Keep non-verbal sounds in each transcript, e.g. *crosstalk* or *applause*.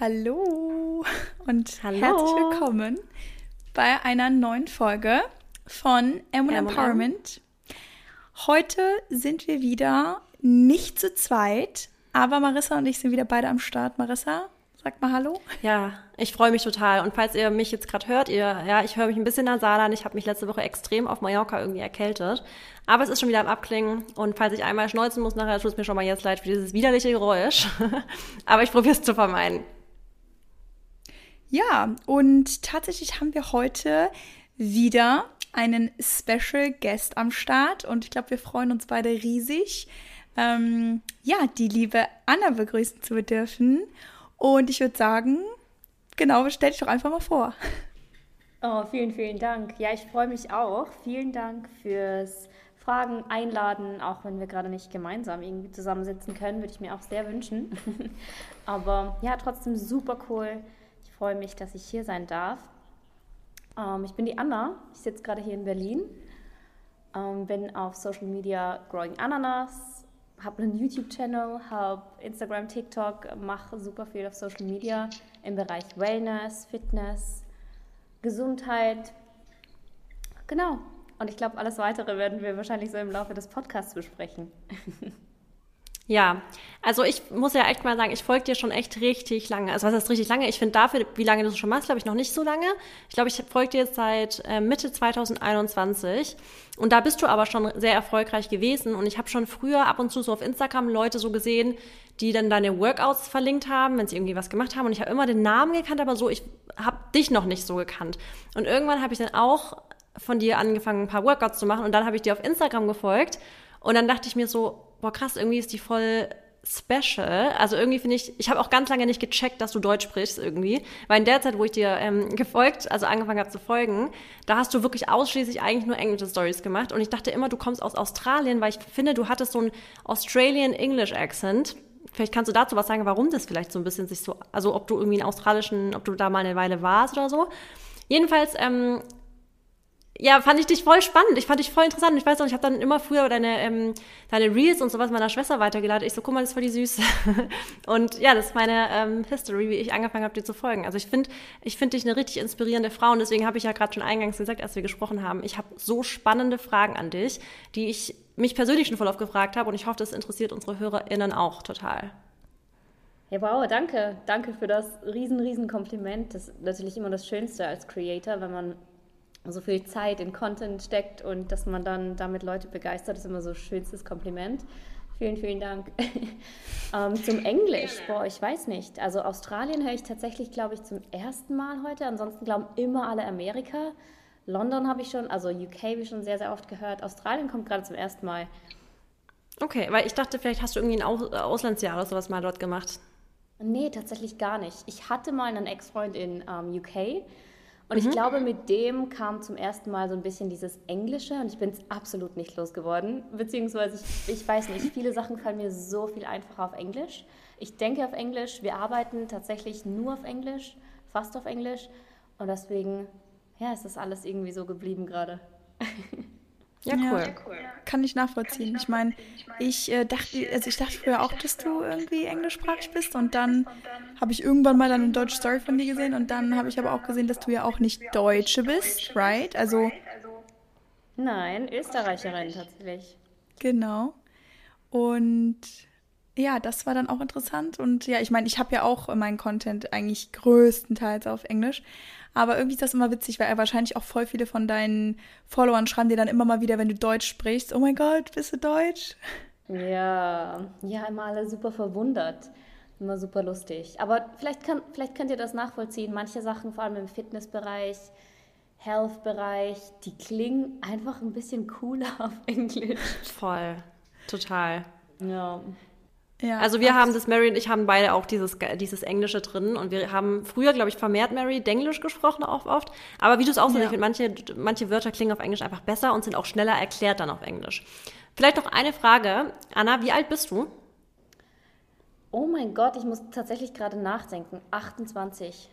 Hallo und Hallo. herzlich willkommen bei einer neuen Folge von M. Empowerment. Heute sind wir wieder nicht zu zweit, aber Marissa und ich sind wieder beide am Start. Marissa, sag mal Hallo. Ja, ich freue mich total. Und falls ihr mich jetzt gerade hört, ihr, ja, ich höre mich ein bisschen nasal an. Ich habe mich letzte Woche extrem auf Mallorca irgendwie erkältet. Aber es ist schon wieder am Abklingen. Und falls ich einmal schneuzen muss nachher, tut es mir schon mal jetzt leid für dieses widerliche Geräusch. *laughs* Aber ich probiere es zu vermeiden. Ja, und tatsächlich haben wir heute wieder einen Special Guest am Start und ich glaube, wir freuen uns beide riesig, ähm, ja, die liebe Anna begrüßen zu dürfen. Und ich würde sagen, genau, stell dich doch einfach mal vor. Oh, vielen, vielen Dank. Ja, ich freue mich auch. Vielen Dank fürs Fragen, Einladen, auch wenn wir gerade nicht gemeinsam irgendwie zusammensitzen können, würde ich mir auch sehr wünschen. *laughs* Aber ja, trotzdem super cool. Freue mich, dass ich hier sein darf. Ähm, ich bin die Anna. Ich sitze gerade hier in Berlin. Ähm, bin auf Social Media Growing Ananas, habe einen YouTube-Channel, habe Instagram, TikTok, mache super viel auf Social Media im Bereich Wellness, Fitness, Gesundheit. Genau. Und ich glaube, alles weitere werden wir wahrscheinlich so im Laufe des Podcasts besprechen. *laughs* Ja, also ich muss ja echt mal sagen, ich folge dir schon echt richtig lange. Also was heißt richtig lange? Ich finde dafür, wie lange du es schon machst, glaube ich noch nicht so lange. Ich glaube, ich folge dir jetzt seit äh, Mitte 2021 und da bist du aber schon sehr erfolgreich gewesen und ich habe schon früher ab und zu so auf Instagram Leute so gesehen, die dann deine Workouts verlinkt haben, wenn sie irgendwie was gemacht haben und ich habe immer den Namen gekannt, aber so, ich habe dich noch nicht so gekannt. Und irgendwann habe ich dann auch von dir angefangen, ein paar Workouts zu machen und dann habe ich dir auf Instagram gefolgt und dann dachte ich mir so, boah krass, irgendwie ist die voll special. Also irgendwie finde ich, ich habe auch ganz lange nicht gecheckt, dass du Deutsch sprichst irgendwie, weil in der Zeit, wo ich dir ähm, gefolgt, also angefangen habe zu folgen, da hast du wirklich ausschließlich eigentlich nur englische Stories gemacht und ich dachte immer, du kommst aus Australien, weil ich finde, du hattest so einen Australian English Accent. Vielleicht kannst du dazu was sagen, warum das vielleicht so ein bisschen sich so, also ob du irgendwie einen australischen, ob du da mal eine Weile warst oder so. Jedenfalls ähm, ja, fand ich dich voll spannend. Ich fand dich voll interessant. Ich weiß noch, ich habe dann immer früher deine, ähm, deine Reels und sowas meiner Schwester weitergeladen. Ich so, guck mal, das ist voll die Süße. *laughs* und ja, das ist meine ähm, History, wie ich angefangen habe, dir zu folgen. Also ich finde ich find dich eine richtig inspirierende Frau und deswegen habe ich ja gerade schon eingangs gesagt, als wir gesprochen haben, ich habe so spannende Fragen an dich, die ich mich persönlich schon voll oft gefragt habe und ich hoffe, das interessiert unsere HörerInnen auch total. Ja, wow, danke. Danke für das riesen, riesen Kompliment. Das ist natürlich immer das Schönste als Creator, wenn man so viel Zeit in Content steckt und dass man dann damit Leute begeistert, ist immer so schönstes Kompliment. Vielen, vielen Dank. *laughs* ähm, zum Englisch, boah, ich weiß nicht. Also Australien höre ich tatsächlich, glaube ich, zum ersten Mal heute. Ansonsten glauben immer alle Amerika. London habe ich schon, also UK habe ich schon sehr, sehr oft gehört. Australien kommt gerade zum ersten Mal. Okay, weil ich dachte, vielleicht hast du irgendwie ein Aus Auslandsjahr oder sowas mal dort gemacht. Nee, tatsächlich gar nicht. Ich hatte mal einen Ex-Freund in ähm, UK und ich glaube, mit dem kam zum ersten Mal so ein bisschen dieses Englische und ich bin es absolut nicht losgeworden. Beziehungsweise, ich, ich weiß nicht, viele Sachen fallen mir so viel einfacher auf Englisch. Ich denke auf Englisch, wir arbeiten tatsächlich nur auf Englisch, fast auf Englisch. Und deswegen, ja, ist das alles irgendwie so geblieben gerade. *laughs* Ja, cool. Kann ich nachvollziehen. Ich meine, ich äh, dachte, also ich dachte früher auch, dass du irgendwie englischsprachig bist und dann habe ich irgendwann mal dann eine deutsche Story von dir gesehen und dann habe ich aber auch gesehen, dass du ja auch nicht Deutsche bist, right? Also Nein, Österreicherin tatsächlich. genau. Und ja, das war dann auch interessant und ja, ich meine, ich habe ja auch meinen Content eigentlich größtenteils auf Englisch, aber irgendwie ist das immer witzig, weil wahrscheinlich auch voll viele von deinen Followern schreiben dir dann immer mal wieder, wenn du Deutsch sprichst, oh mein Gott, bist du Deutsch? Ja, ja, immer alle super verwundert. Immer super lustig. Aber vielleicht, kann, vielleicht könnt ihr das nachvollziehen. Manche Sachen, vor allem im Fitnessbereich, Health-Bereich, die klingen einfach ein bisschen cooler *laughs* auf Englisch. Voll. Total. Ja. Ja, Also wir haben das, Mary und ich haben beide auch dieses, dieses Englische drin und wir haben früher, glaube ich, vermehrt Mary Denglisch gesprochen auch oft. Aber wie du es auch sagst, Ja. ich finde, manche, manche Wörter klingen auf Englisch einfach besser und sind auch schneller erklärt dann auf Englisch. Vielleicht noch eine Frage. Anna, wie alt bist du? Oh mein Gott, ich muss tatsächlich gerade nachdenken. 28.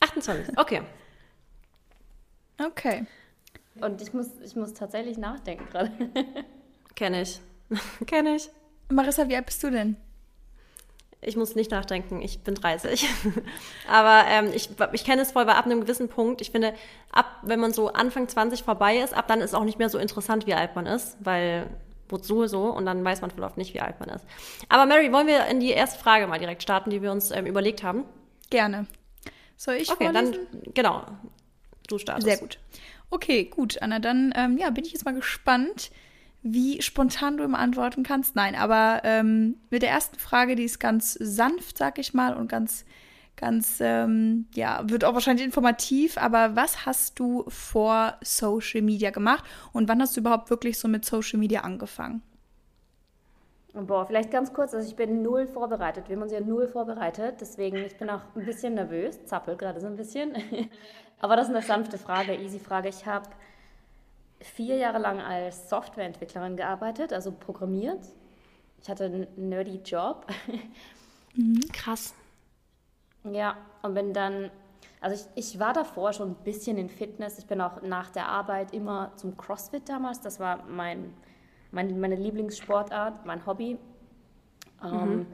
28. Okay. *laughs* Okay. Und ich muss, ich muss tatsächlich nachdenken gerade. *laughs* Kenne ich. *laughs* Kenne ich. Marissa, wie alt bist du denn? Ich muss nicht nachdenken, ich bin 30. *laughs* Aber ähm, ich, ich kenne es voll, weil ab einem gewissen Punkt, ich finde, ab, wenn man so Anfang 20 vorbei ist, ab dann ist auch nicht mehr so interessant, wie alt man ist, weil wozu so und dann weiß man voll oft nicht, wie alt man ist. Aber Mary, wollen wir in die erste Frage mal direkt starten, die wir uns ähm, überlegt haben? Gerne. Soll ich Okay, vorlesen? dann, genau, du startest. Sehr gut. Okay, gut, Anna, dann ähm, ja, bin ich jetzt mal gespannt, wie spontan du immer antworten kannst. Nein, aber ähm, mit der ersten Frage, die ist ganz sanft, sag ich mal, und ganz, ganz, ähm, ja, wird auch wahrscheinlich informativ. Aber was hast du vor Social Media gemacht und wann hast du überhaupt wirklich so mit Social Media angefangen? Boah, vielleicht ganz kurz, also ich bin null vorbereitet. Wir haben uns ja null vorbereitet, deswegen ich bin auch ein bisschen nervös, zappel gerade so ein bisschen. *laughs* Aber das ist eine sanfte Frage, easy Frage. Ich habe vier Jahre lang als Softwareentwicklerin gearbeitet, also programmiert. Ich hatte einen nerdy Job. *laughs* Krass. Ja, und bin dann, also ich, ich war davor schon ein bisschen in Fitness. Ich bin auch nach der Arbeit immer zum CrossFit damals. Das war mein, mein, meine Lieblingssportart, mein Hobby. Ähm,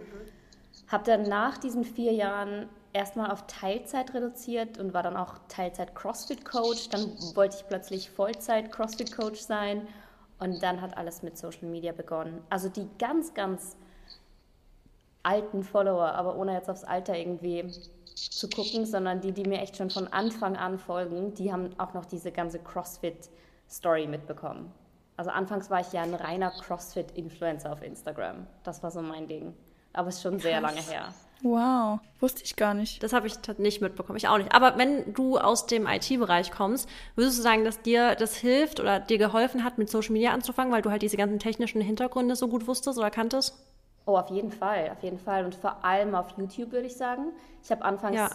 habe dann nach diesen vier Jahren erstmal auf Teilzeit reduziert und war dann auch Teilzeit CrossFit-Coach. Dann wollte ich plötzlich Vollzeit CrossFit-Coach sein und dann hat alles mit Social Media begonnen. Also die ganz, ganz alten Follower, aber ohne jetzt aufs Alter irgendwie zu gucken, sondern die, die mir echt schon von Anfang an folgen, die haben auch noch diese ganze CrossFit-Story mitbekommen. Also anfangs war ich ja ein reiner CrossFit-Influencer auf Instagram. Das war so mein Ding. Aber es ist schon sehr lange her. Wow, wusste ich gar nicht. Das habe ich nicht mitbekommen, ich auch nicht. Aber wenn du aus dem IT-Bereich kommst, würdest du sagen, dass dir das hilft oder dir geholfen hat, mit Social Media anzufangen, weil du halt diese ganzen technischen Hintergründe so gut wusstest oder kanntest? Oh, auf jeden Fall, auf jeden Fall. Und vor allem auf YouTube würde ich sagen. Ich habe anfangs Ja.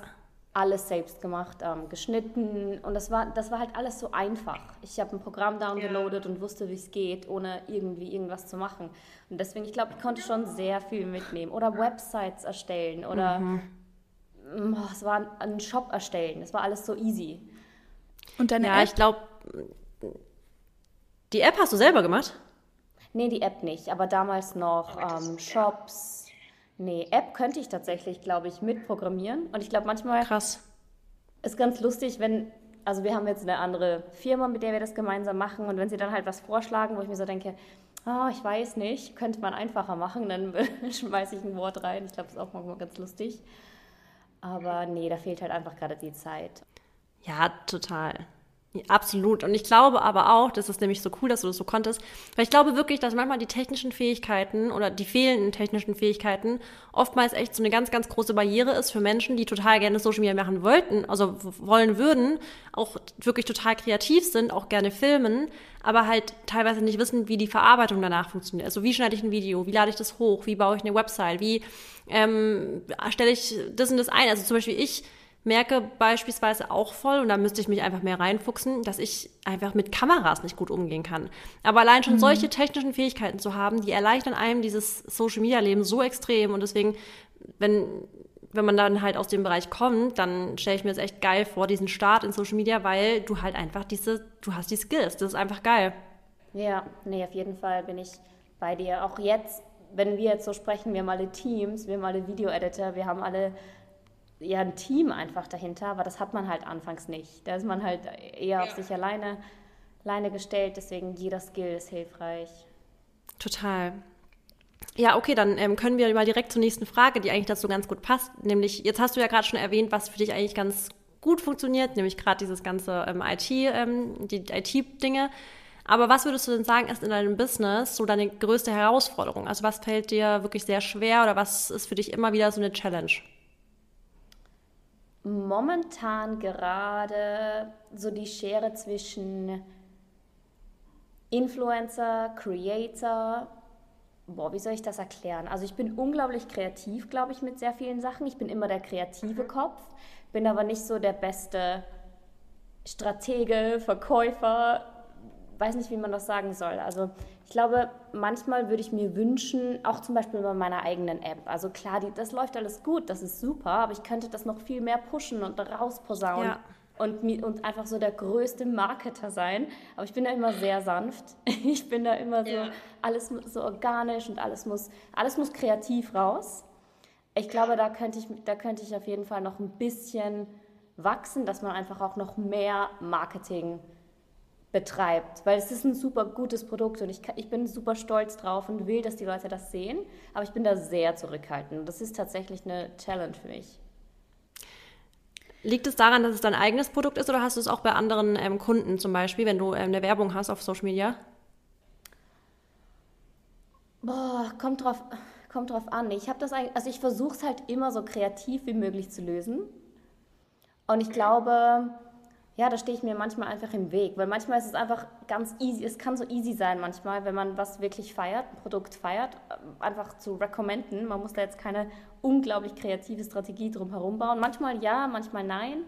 Alles selbst gemacht, ähm, geschnitten und das war, das war halt alles so einfach. Ich habe ein Programm downgeloadet und wusste, wie es geht, ohne irgendwie irgendwas zu machen. Und deswegen, ich glaube, ich konnte schon sehr viel mitnehmen. Oder Websites erstellen oder mm, oh, es war ein, ein Shop erstellen. Das war alles so easy. Und deine Ja, App? ich glaube, die App hast du selber gemacht? Nee, die App nicht, aber damals noch ähm, Shops. Nee, App könnte ich tatsächlich, glaube ich, mitprogrammieren. Und ich glaube, manchmal Krass. ist ganz lustig, wenn, also wir haben jetzt eine andere Firma, mit der wir das gemeinsam machen. Und wenn sie dann halt was vorschlagen, wo ich mir so denke, ah, ich weiß nicht, könnte man einfacher machen, dann *laughs* schmeiße ich ein Wort rein. Ich glaube, das ist auch manchmal ganz lustig. Aber nee, da fehlt halt einfach gerade die Zeit. Ja, total. Absolut. Und ich glaube aber auch, das ist nämlich so cool, dass du das so konntest, weil ich glaube wirklich, dass manchmal die technischen Fähigkeiten oder die fehlenden technischen Fähigkeiten oftmals echt so eine ganz, ganz große Barriere ist für Menschen, die total gerne Social Media machen wollten, also wollen würden, auch wirklich total kreativ sind, auch gerne filmen, aber halt teilweise nicht wissen, wie die Verarbeitung danach funktioniert. Also wie schneide ich ein Video, wie lade ich das hoch, wie baue ich eine Website, wie ähm, stelle ich das und das ein. Also zum Beispiel ich merke beispielsweise auch voll, und da müsste ich mich einfach mehr reinfuchsen, dass ich einfach mit Kameras nicht gut umgehen kann. Aber allein schon solche technischen Fähigkeiten zu haben, die erleichtern einem dieses Social-Media-Leben so extrem. Und deswegen, wenn, wenn man dann halt aus dem Bereich kommt, dann stelle ich mir das echt geil vor, diesen Start in Social Media, weil du halt einfach diese, du hast die Skills. Das ist einfach geil. Ja, nee, auf jeden Fall bin ich bei dir. Auch jetzt, wenn wir jetzt so sprechen, wir haben alle Teams, wir haben alle Video-Editor, wir haben alle ja ein Team einfach dahinter, aber das hat man halt anfangs nicht. Da ist man halt eher auf sich alleine, alleine gestellt, deswegen jeder Skill ist hilfreich. Total. Ja, okay, dann ähm, können wir mal direkt zur nächsten Frage, die eigentlich dazu ganz gut passt. Nämlich, jetzt hast du ja gerade schon erwähnt, was für dich eigentlich ganz gut funktioniert, nämlich gerade dieses ganze ähm, IT, ähm, die IT-Dinge. Aber was würdest du denn sagen, ist in deinem Business so deine größte Herausforderung? Also was fällt dir wirklich sehr schwer oder was ist für dich immer wieder so eine Challenge? Momentan gerade so die Schere zwischen Influencer, Creator. Boah, wie soll ich das erklären? Also ich bin unglaublich kreativ, glaube ich, mit sehr vielen Sachen. Ich bin immer der kreative Kopf, bin aber nicht so der beste Stratege, Verkäufer, weiß nicht, wie man das sagen soll. Also ich glaube, manchmal würde ich mir wünschen, auch zum Beispiel bei meiner eigenen App. Also klar, die, das läuft alles gut, das ist super, aber ich könnte das noch viel mehr pushen und rausposaunen. Ja. Und, und einfach so der größte Marketer sein. Aber ich bin da immer sehr sanft. *laughs* Ich bin da immer so, alles so organisch und alles muss, alles muss kreativ raus. ich glaube, da könnte ich, da könnte ich auf jeden Fall noch ein bisschen wachsen, dass man einfach auch noch mehr Marketing betreibt, weil es ist ein super gutes Produkt und ich, ich bin super stolz drauf und will, dass die Leute das sehen, aber ich bin da sehr zurückhaltend. Das ist tatsächlich eine Challenge für mich. Liegt es daran, dass es dein eigenes Produkt ist oder hast du es auch bei anderen ähm, Kunden zum Beispiel, wenn du ähm, eine Werbung hast auf Social Media? Boah, kommt drauf, kommt drauf an. Ich habe das also ich versuche es halt immer so kreativ wie möglich zu lösen. Und ich glaube, ja, da stehe ich mir manchmal einfach im Weg, weil manchmal ist es einfach ganz easy, es kann so easy sein manchmal, wenn man was wirklich feiert, ein Produkt feiert, einfach zu recommenden. Man muss da jetzt keine unglaublich kreative Strategie drum herum bauen. Manchmal ja, manchmal nein.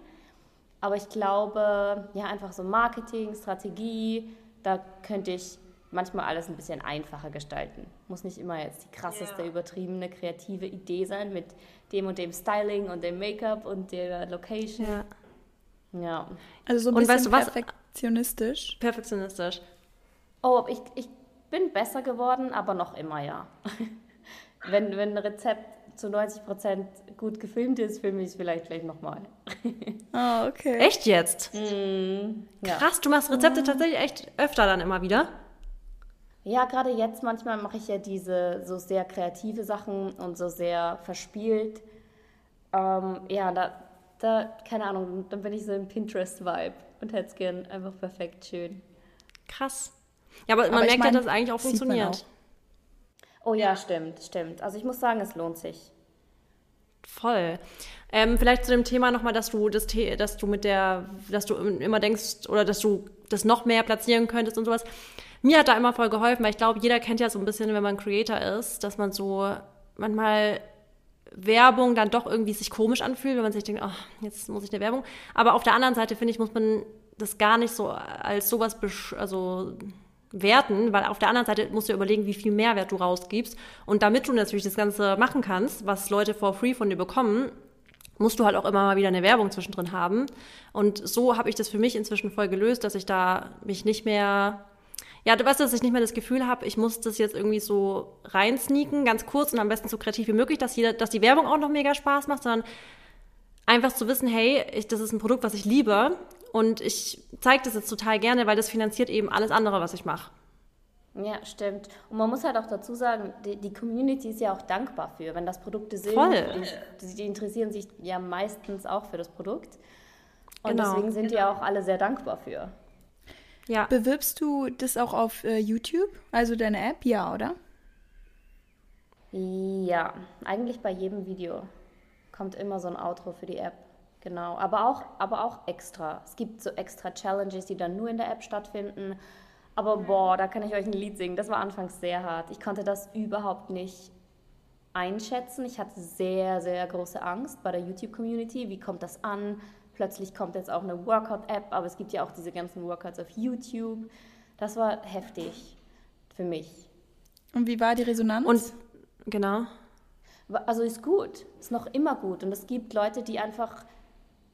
Aber ich glaube, ja, einfach so Marketing, Strategie, da könnte ich manchmal alles ein bisschen einfacher gestalten. Muss nicht immer jetzt die krasseste, yeah. übertriebene, kreative Idee sein mit dem und dem Styling und dem Make-up und der Location. Ja. Ja. Also so ein bisschen weißt du perfektionistisch. Perfektionistisch. Oh, ich, ich bin besser geworden, aber noch immer ja. *laughs* wenn, wenn ein Rezept zu 90 Prozent gut gefilmt ist, filme ich es vielleicht vielleicht nochmal. oh, *laughs* okay. Echt jetzt? Mm, ja. Krass, du machst Rezepte mm. tatsächlich echt öfter dann immer wieder? Ja, gerade jetzt manchmal mache ich ja diese so sehr kreative Sachen und so sehr verspielt. Ähm, ja, da, da, keine Ahnung, dann bin ich so im Pinterest-Vibe und hätte es gern einfach perfekt schön. Krass. Ja, aber, aber man merkt mein, ja, dass es eigentlich auch funktioniert. Auch. Oh ja, stimmt, stimmt. Also ich muss sagen, es lohnt sich. Voll. Ähm, vielleicht zu dem Thema nochmal, dass du das, dass du mit der, dass du immer denkst oder dass du das noch mehr platzieren könntest und sowas. Mir hat da immer voll geholfen, weil ich glaube, jeder kennt ja so ein bisschen, wenn man Creator ist, dass man so manchmal Werbung dann doch irgendwie sich komisch anfühlt, wenn man sich denkt, ach, jetzt muss ich eine Werbung. Aber auf der anderen Seite, finde ich, muss man das gar nicht so als sowas also werten, weil auf der anderen Seite musst du überlegen, wie viel Mehrwert du rausgibst. Und damit du natürlich das Ganze machen kannst, was Leute for free von dir bekommen, musst du halt auch immer mal wieder eine Werbung zwischendrin haben. Und so habe ich das für mich inzwischen voll gelöst, dass ich da mich nicht mehr ja, du weißt, dass ich nicht mehr das Gefühl habe, ich muss das jetzt irgendwie so reinsneaken, ganz kurz und am besten so kreativ wie möglich, dass, jeder, dass die Werbung auch noch mega Spaß macht, sondern einfach zu wissen, hey, ich, das ist ein Produkt, was ich liebe und ich zeige das jetzt total gerne, weil das finanziert eben alles andere, was ich mache. Ja, stimmt. Und man muss halt auch dazu sagen, die, die, Community ist ja auch dankbar für, wenn das Produkte sind. Voll. Die, die interessieren sich ja meistens auch für das Produkt. Und genau. deswegen sind die auch alle sehr dankbar für. Ja. Bewirbst du das auch auf äh, YouTube, also deine App? Ja, oder? Ja, eigentlich bei jedem Video kommt immer so ein Outro für die App. Genau, aber auch, aber auch extra. Es gibt so extra Challenges, die dann nur in der App stattfinden. Aber boah, da kann ich euch ein Lied singen. Das war anfangs sehr hart. Ich konnte das überhaupt nicht einschätzen. Ich hatte sehr, sehr große Angst bei der YouTube-Community. Wie kommt das an? Plötzlich kommt jetzt auch eine Workout-App, aber es gibt ja auch diese ganzen Workouts auf YouTube. Das war heftig für mich. Und wie war die Resonanz? Und genau. Also ist gut, ist noch immer gut. Und es gibt Leute, die einfach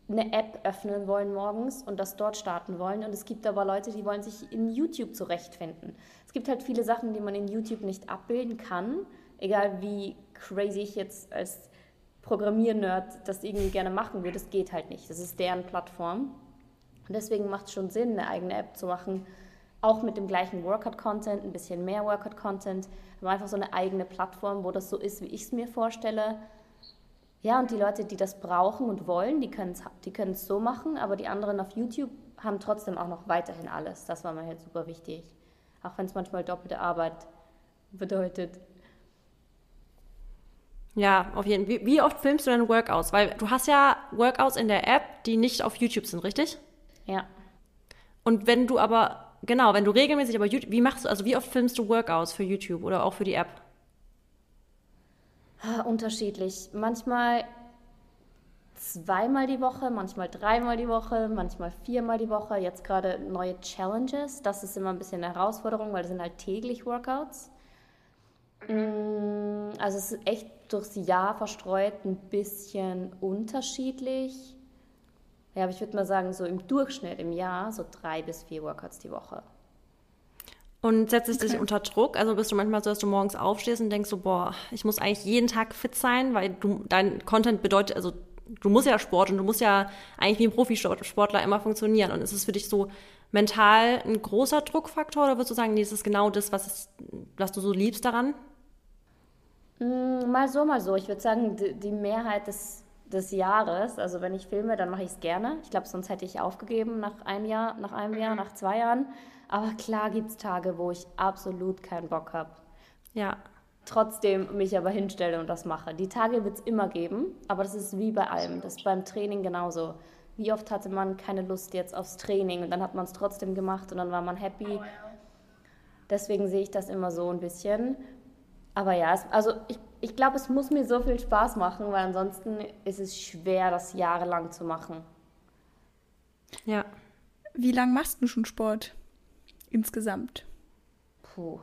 eine App öffnen wollen morgens und das dort starten wollen. Und es gibt aber Leute, die wollen sich in YouTube zurechtfinden. Es gibt halt viele Sachen, die man in YouTube nicht abbilden kann, egal wie crazy ich jetzt als Programmiernerd das irgendwie gerne machen würde. Das geht halt nicht. Das ist deren Plattform. Und deswegen macht es schon Sinn, eine eigene App zu machen, auch mit dem gleichen Workout-Content, ein bisschen mehr Workout-Content, aber einfach so eine eigene Plattform, wo das so ist, wie ich es mir vorstelle. Ja, und die Leute, die das brauchen und wollen, die können es die so machen, aber die anderen auf YouTube haben trotzdem auch noch weiterhin alles. Das war mir halt super wichtig. Auch wenn es manchmal doppelte Arbeit bedeutet. Ja, auf jeden Fall. Wie, wie, oft filmst du deine Workouts? Weil du hast ja Workouts in der App, die nicht auf YouTube sind, richtig? Ja. Und wenn du aber, genau, wenn du regelmäßig aber YouTube, wie machst du, also wie oft filmst du Workouts für YouTube oder auch für die App? Ah, unterschiedlich. Manchmal zweimal die Woche, manchmal dreimal die Woche, manchmal viermal die Woche. Jetzt gerade neue Challenges. Das ist immer ein bisschen eine Herausforderung, weil das sind halt täglich Workouts. Mm, also es ist echt durchs Jahr verstreut ein bisschen unterschiedlich. Ja, aber ich würde mal sagen, so im Durchschnitt im Jahr so drei bis vier Workouts die Woche. Und setzt es okay. dich unter Druck? Also bist du manchmal so, dass du morgens aufstehst und denkst so, boah, ich muss eigentlich jeden Tag fit sein, weil du, dein Content bedeutet, also du musst ja Sport und du musst ja eigentlich wie ein Profisportler immer funktionieren. Und ist es für dich so mental ein großer Druckfaktor oder würdest du sagen, nee, das ist genau das, was, ist, was du so liebst daran? Mm, mal so, mal so. Ich würde sagen, die, die Mehrheit des, des Jahres, also wenn ich filme, dann mache ich es gerne. Ich glaube, sonst hätte ich aufgegeben nach einem Jahr, nach einem Jahr, nach zwei Jahren. Aber klar gibt es Tage, wo ich absolut keinen Bock habe. Ja. Trotzdem mich aber hinstelle und das mache. Die Tage wird es immer geben, aber das ist wie bei allem. Das ist beim Training genauso. Wie oft hatte man keine Lust jetzt aufs Training und dann hat man es trotzdem gemacht und dann war man happy. Deswegen sehe ich das immer so ein bisschen. Aber ja, es, also ich, ich glaube, es muss mir so viel Spaß machen, weil ansonsten ist es schwer, das jahrelang zu machen. Ja. Wie lange machst du schon Sport? insgesamt? Puh.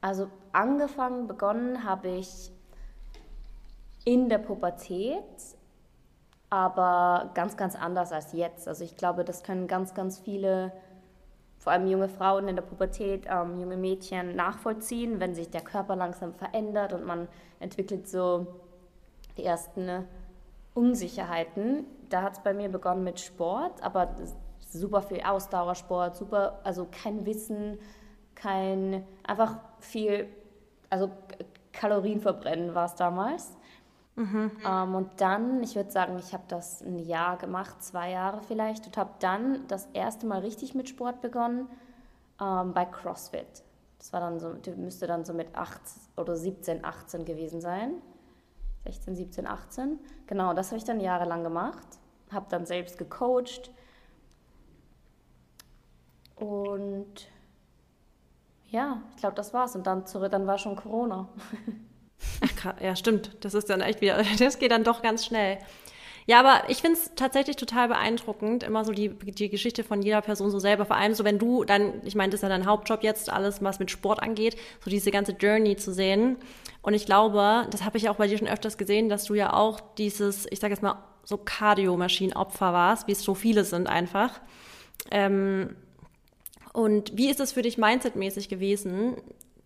Also angefangen, begonnen habe ich in der Pubertät, aber ganz, ganz anders als jetzt. Also ich glaube, das können ganz, ganz viele, vor allem junge Frauen in der Pubertät, ähm, junge Mädchen nachvollziehen, wenn sich der Körper langsam verändert und man entwickelt so die ersten Unsicherheiten. Da hat es bei mir begonnen mit Sport, aber super viel Ausdauersport, super, also kein Wissen, kein, einfach viel, also Kalorien verbrennen war es damals. Mhm. Ähm, und dann, ich würde sagen, ich habe das ein Jahr gemacht, zwei Jahre vielleicht, und habe dann das erste Mal richtig mit Sport begonnen ähm, bei CrossFit. Das war dann so, müsste dann so mit 8 oder 17, 18 gewesen sein. 16, 17, 18. Genau, das habe ich dann jahrelang gemacht. Habe dann selbst gecoacht, und ja, ich glaube, das war's. Und dann zurück, dann war schon Corona. *laughs* Ach, ja, stimmt. Das ist dann echt wieder, *laughs* das geht dann doch ganz schnell. Ja, aber ich finde es tatsächlich total beeindruckend, immer so die, die Geschichte von jeder Person so selber. Vor allem so, wenn du dann, ich meine, das ist ja dein Hauptjob jetzt, alles, was mit Sport angeht, so diese ganze Journey zu sehen. Und ich glaube, das habe ich ja auch bei dir schon öfters gesehen, dass du ja auch dieses, ich sage jetzt mal, so Kardiomaschinenopfer warst, wie es so viele sind einfach. Ähm, und wie ist es für dich mindsetmäßig gewesen,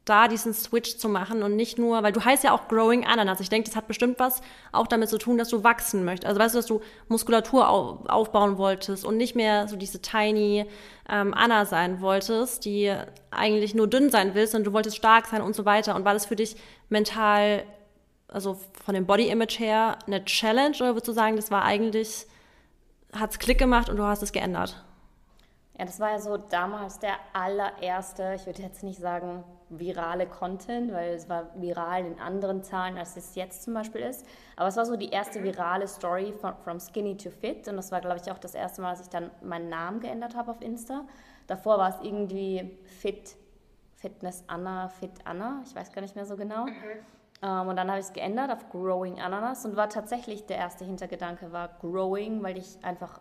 da diesen Switch zu machen und nicht nur, weil du heißt ja auch Growing Ananas. Ich denke, das hat bestimmt was auch damit zu tun, dass du wachsen möchtest. Also weißt du, dass du Muskulatur aufbauen wolltest und nicht mehr so diese tiny ähm, Anna sein wolltest, die eigentlich nur dünn sein willst und du wolltest stark sein und so weiter. Und war das für dich mental, also von dem Body Image her, eine Challenge oder würdest du sagen, das war eigentlich, hat's Klick gemacht und du hast es geändert? Ja, das war ja so damals der allererste, ich würde jetzt nicht sagen virale Content, weil es war viral in anderen Zahlen, als es jetzt zum Beispiel ist. Aber es war so die erste virale Story von From Skinny to Fit. Und das war, glaube ich, auch das erste Mal, dass ich dann meinen Namen geändert habe auf Insta. Davor war es irgendwie Fit, Fitness Anna, Fit Anna, ich weiß gar nicht mehr so genau. Mhm. Um, und dann habe ich es geändert auf Growing Ananas und war tatsächlich der erste Hintergedanke war Growing, weil ich einfach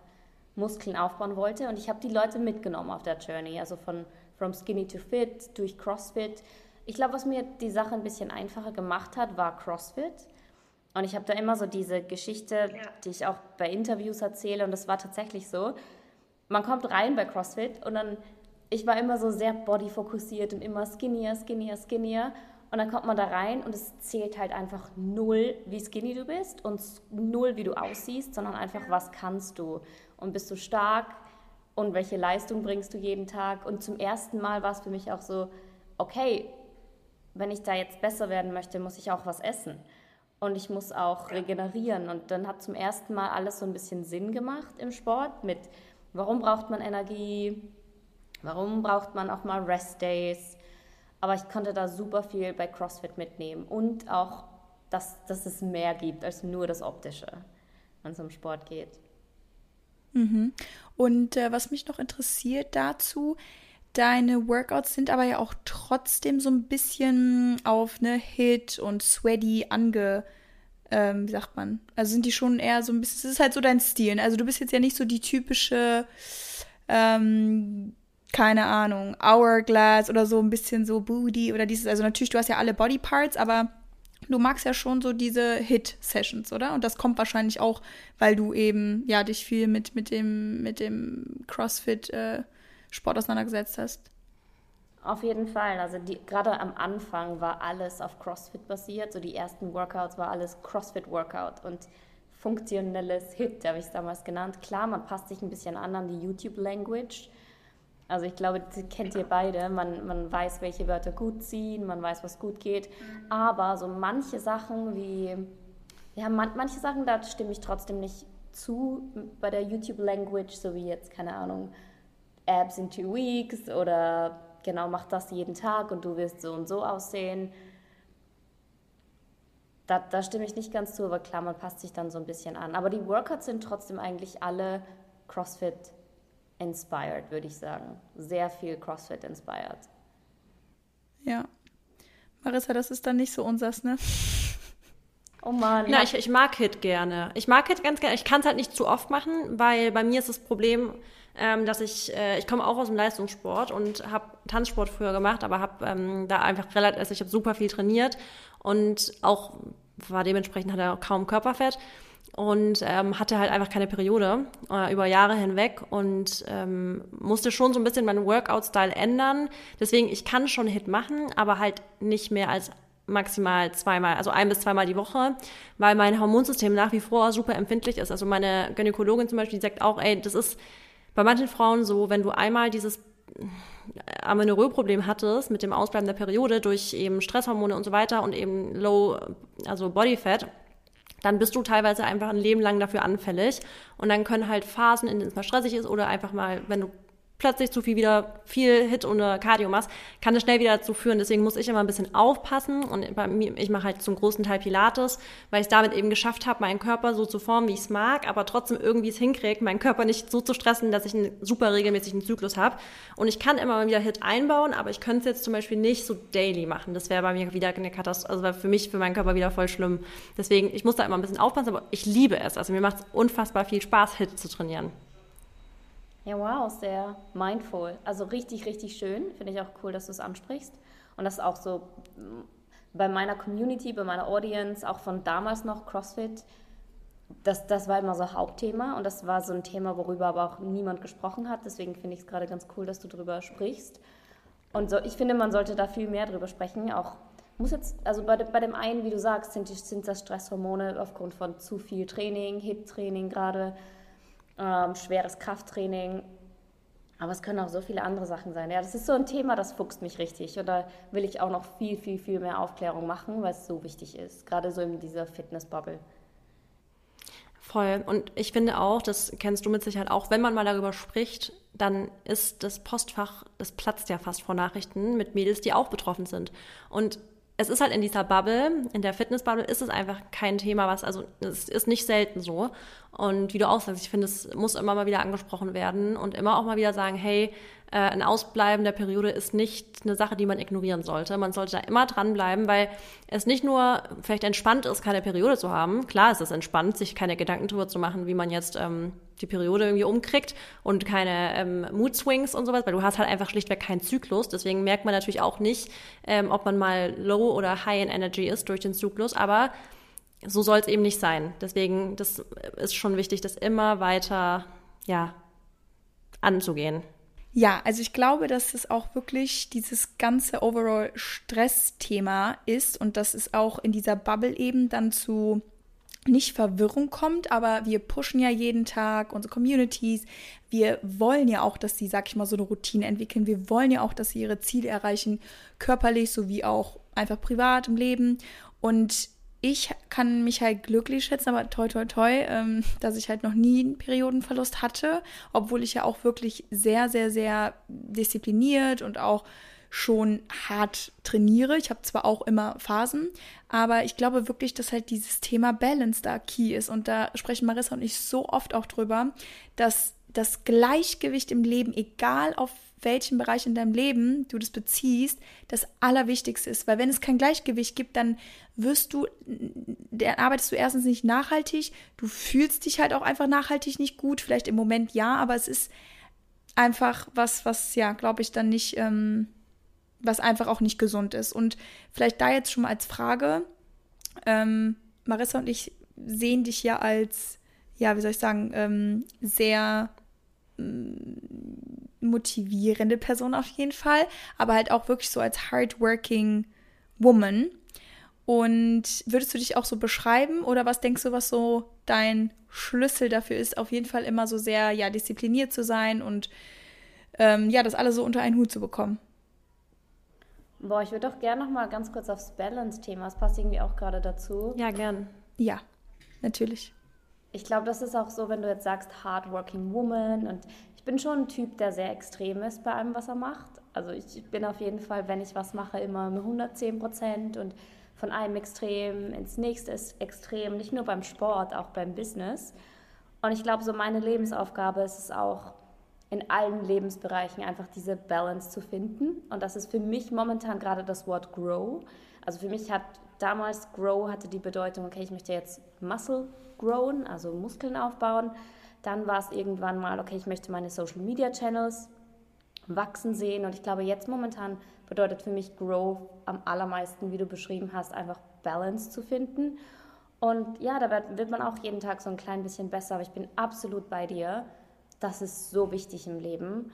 Muskeln aufbauen wollte. Und ich habe die Leute mitgenommen auf der Journey, also von From Skinny to Fit durch CrossFit. Ich glaube, was mir die Sache ein bisschen einfacher gemacht hat, war CrossFit. Und ich habe da immer so diese Geschichte, ja. die ich auch bei Interviews erzähle. Und das war tatsächlich so. Man kommt rein bei CrossFit und dann, ich war immer so sehr bodyfokussiert und immer skinnier, skinnier, skinnier. Und dann kommt man da rein und es zählt halt einfach null, wie skinny du bist und null, wie du aussiehst, sondern einfach, was kannst du und bist du stark und welche Leistung bringst du jeden Tag. Und zum ersten Mal war es für mich auch so, okay, wenn ich da jetzt besser werden möchte, muss ich auch was essen. Und ich muss auch regenerieren. Und dann hat zum ersten Mal alles so ein bisschen Sinn gemacht im Sport mit, warum braucht man Energie, warum braucht man auch mal Rest Days. Aber ich konnte da super viel bei CrossFit mitnehmen und auch, dass, dass es mehr gibt als nur das Optische, wenn es um Sport geht. Mhm. Und äh, was mich noch interessiert dazu, deine Workouts sind aber ja auch trotzdem so ein bisschen auf eine Hit und Sweaty ange, ähm, wie sagt man? Also sind die schon eher so ein bisschen, es ist halt so dein Stil. Also du bist jetzt ja nicht so die typische, ähm, keine Ahnung, Hourglass oder so ein bisschen so Booty oder dieses, also natürlich, du hast ja alle Bodyparts, aber Du magst ja schon so diese Hit-Sessions, oder? Und das kommt wahrscheinlich auch, weil du eben ja dich viel mit, mit dem, mit dem CrossFit-Sport Sport auseinandergesetzt hast? Auf jeden Fall. Also gerade am Anfang war alles auf CrossFit basiert. So die ersten Workouts war alles CrossFit-Workout und funktionelles Hit, habe ich es damals genannt. Klar, man passt sich ein bisschen an an die YouTube-Language. Also ich glaube, das kennt ihr beide. Man, man weiß, welche Wörter gut ziehen, man weiß, was gut geht. Aber so manche Sachen wie, ja, man, manche Sachen, da stimme ich trotzdem nicht zu bei der YouTube-Language, so wie jetzt, keine Ahnung, Abs in two weeks oder genau, mach das jeden Tag und du wirst so und so aussehen. Da, da stimme ich nicht ganz zu, aber klar, man passt sich dann so ein bisschen an. Aber die Workouts sind trotzdem eigentlich alle CrossFit inspired, würde ich sagen. Sehr viel CrossFit inspired. Ja. Marissa, das ist dann nicht so unsers, ne? Oh Mann. Na, ich, ich mag Hit gerne. Ich mag Hit ganz gerne. Ich kann es halt nicht zu oft machen, weil bei mir ist das Problem, ähm, dass ich, äh, ich komme auch aus dem Leistungssport und habe Tanzsport früher gemacht, aber habe ähm, da einfach relativ, also ich habe super viel trainiert und auch war dementsprechend hat er kaum Körperfett und ähm, hatte halt einfach keine Periode äh, über Jahre hinweg und ähm, musste schon so ein bisschen meinen Workout-Style ändern. Deswegen, ich kann schon Hit machen, aber halt nicht mehr als maximal zweimal, also ein bis zweimal die Woche, weil mein Hormonsystem nach wie vor super empfindlich ist. Also meine Gynäkologin zum Beispiel die sagt auch, ey, das ist bei manchen Frauen so, wenn du einmal dieses Amenorrhoe-Problem hattest mit dem Ausbleiben der Periode durch eben Stresshormone und so weiter und eben Low, also Bodyfat, dann bist du teilweise einfach ein Leben lang dafür anfällig. Und dann können halt Phasen, in denen es mal stressig ist oder einfach mal, wenn du plötzlich zu viel wieder viel Hit oder Cardio machst, kann das schnell wieder dazu führen. Deswegen muss ich immer ein bisschen aufpassen und bei mir, ich mache halt zum großen Teil Pilates, weil ich damit eben geschafft habe, meinen Körper so zu formen, wie ich es mag, aber trotzdem irgendwie es hinkriege, meinen Körper nicht so zu stressen, dass ich einen super regelmäßigen Zyklus habe. Und ich kann immer mal wieder Hit einbauen, aber ich könnte es jetzt zum Beispiel nicht so daily machen. Das wäre bei mir wieder eine Katastrophe, also für mich, für meinen Körper wieder voll schlimm. Deswegen, ich muss da immer ein bisschen aufpassen, aber ich liebe es. Also mir macht es unfassbar viel Spaß, Hit zu trainieren. Ja, wow, sehr mindful. Also richtig, richtig schön. Finde ich auch cool, dass du es ansprichst. Und das ist auch so mm, bei meiner Community, bei meiner Audience, auch von damals noch CrossFit, das, das war immer so Hauptthema und das war so ein Thema, worüber aber auch niemand gesprochen hat. Deswegen finde ich es gerade ganz cool, dass du darüber sprichst. Und so, ich finde, man sollte da viel mehr drüber sprechen. Auch muss jetzt, also bei, bei dem einen, wie du sagst, sind, sind das Stresshormone aufgrund von zu viel Training, Hit-Training gerade ähm, schweres Krafttraining. Aber es können auch so viele andere Sachen sein. Ja, das ist so ein Thema, das fuchst mich richtig. Und da will ich auch noch viel, viel, viel mehr Aufklärung machen, weil es so wichtig ist. Gerade so in dieser Fitness-Bubble. Voll. Und ich finde auch, das kennst du mit Sicherheit auch, wenn man mal darüber spricht, dann ist das Postfach, das platzt ja fast vor Nachrichten mit Mädels, die auch betroffen sind. Und es ist halt in dieser Bubble, in der Fitnessbubble, ist es einfach kein Thema, was, also es ist nicht selten so. Und wie du auch sagst, ich finde, es muss immer mal wieder angesprochen werden und immer auch mal wieder sagen, hey, äh, ein Ausbleiben der Periode ist nicht eine Sache, die man ignorieren sollte. Man sollte da immer dranbleiben, weil es nicht nur vielleicht entspannt ist, keine Periode zu haben. Klar ist es entspannt, sich keine Gedanken darüber zu machen, wie man jetzt ähm, die Periode irgendwie umkriegt und keine ähm, Mood Swings und sowas, weil du hast halt einfach schlichtweg keinen Zyklus. Deswegen merkt man natürlich auch nicht, ähm, ob man mal low oder high in Energy ist durch den Zyklus. Aber so soll es eben nicht sein. Deswegen, das ist schon wichtig, das immer weiter, ja, anzugehen. Ja, also ich glaube, dass es auch wirklich dieses ganze overall Stress-Thema ist und dass es auch in dieser Bubble eben dann zu nicht Verwirrung kommt, aber wir pushen ja jeden Tag unsere Communities. Wir wollen ja auch, dass sie, sag ich mal, so eine Routine entwickeln. Wir wollen ja auch, dass sie ihre Ziele erreichen, körperlich sowie auch einfach privat im Leben. Und ich kann mich halt glücklich schätzen, aber toi toi toi, ähm, dass ich halt noch nie einen Periodenverlust hatte, obwohl ich ja auch wirklich sehr, sehr, sehr diszipliniert und auch schon hart trainiere. Ich habe zwar auch immer Phasen, aber ich glaube wirklich, dass halt dieses Thema Balance da key ist. Und da sprechen Marissa und ich so oft auch drüber, dass das Gleichgewicht im Leben, egal auf welchen Bereich in deinem Leben du das beziehst, das Allerwichtigste ist. Weil wenn es kein Gleichgewicht gibt, dann wirst du, dann arbeitest du erstens nicht nachhaltig, du fühlst dich halt auch einfach nachhaltig nicht gut, vielleicht im Moment ja, aber es ist einfach was, was ja, glaube ich, dann nicht, ähm, was einfach auch nicht gesund ist. Und vielleicht da jetzt schon mal als Frage, ähm, Marissa und ich sehen dich ja als, ja, wie soll ich sagen, ähm, sehr motivierende Person auf jeden Fall, aber halt auch wirklich so als hardworking Woman. Und würdest du dich auch so beschreiben oder was denkst du, was so dein Schlüssel dafür ist, auf jeden Fall immer so sehr ja diszipliniert zu sein und ähm, ja das alles so unter einen Hut zu bekommen? Boah, ich würde doch gerne noch mal ganz kurz aufs Balance-Thema. Das passt irgendwie auch gerade dazu. Ja, gern. Ja, natürlich. Ich glaube, das ist auch so, wenn du jetzt sagst, hardworking woman. Und bin schon ein Typ, der sehr extrem ist bei allem, was er macht. Also ich bin auf jeden Fall, wenn ich was mache, immer mit 110 Prozent und von einem Extrem ins nächste Extrem, nicht nur beim Sport, auch beim Business. Und ich glaube, so meine Lebensaufgabe ist es auch, in allen Lebensbereichen einfach diese Balance zu finden. Und das ist für mich momentan gerade das Wort Grow. Also für mich hat damals Grow hatte die Bedeutung, okay, ich möchte jetzt Muscle growen, also Muskeln aufbauen. Dann war es irgendwann mal, okay, ich möchte meine Social Media Channels wachsen sehen. Und ich glaube, jetzt momentan bedeutet für mich Grow am allermeisten, wie du beschrieben hast, einfach Balance zu finden. Und ja, da wird man auch jeden Tag so ein klein bisschen besser, aber ich bin absolut bei dir. Das ist so wichtig im Leben.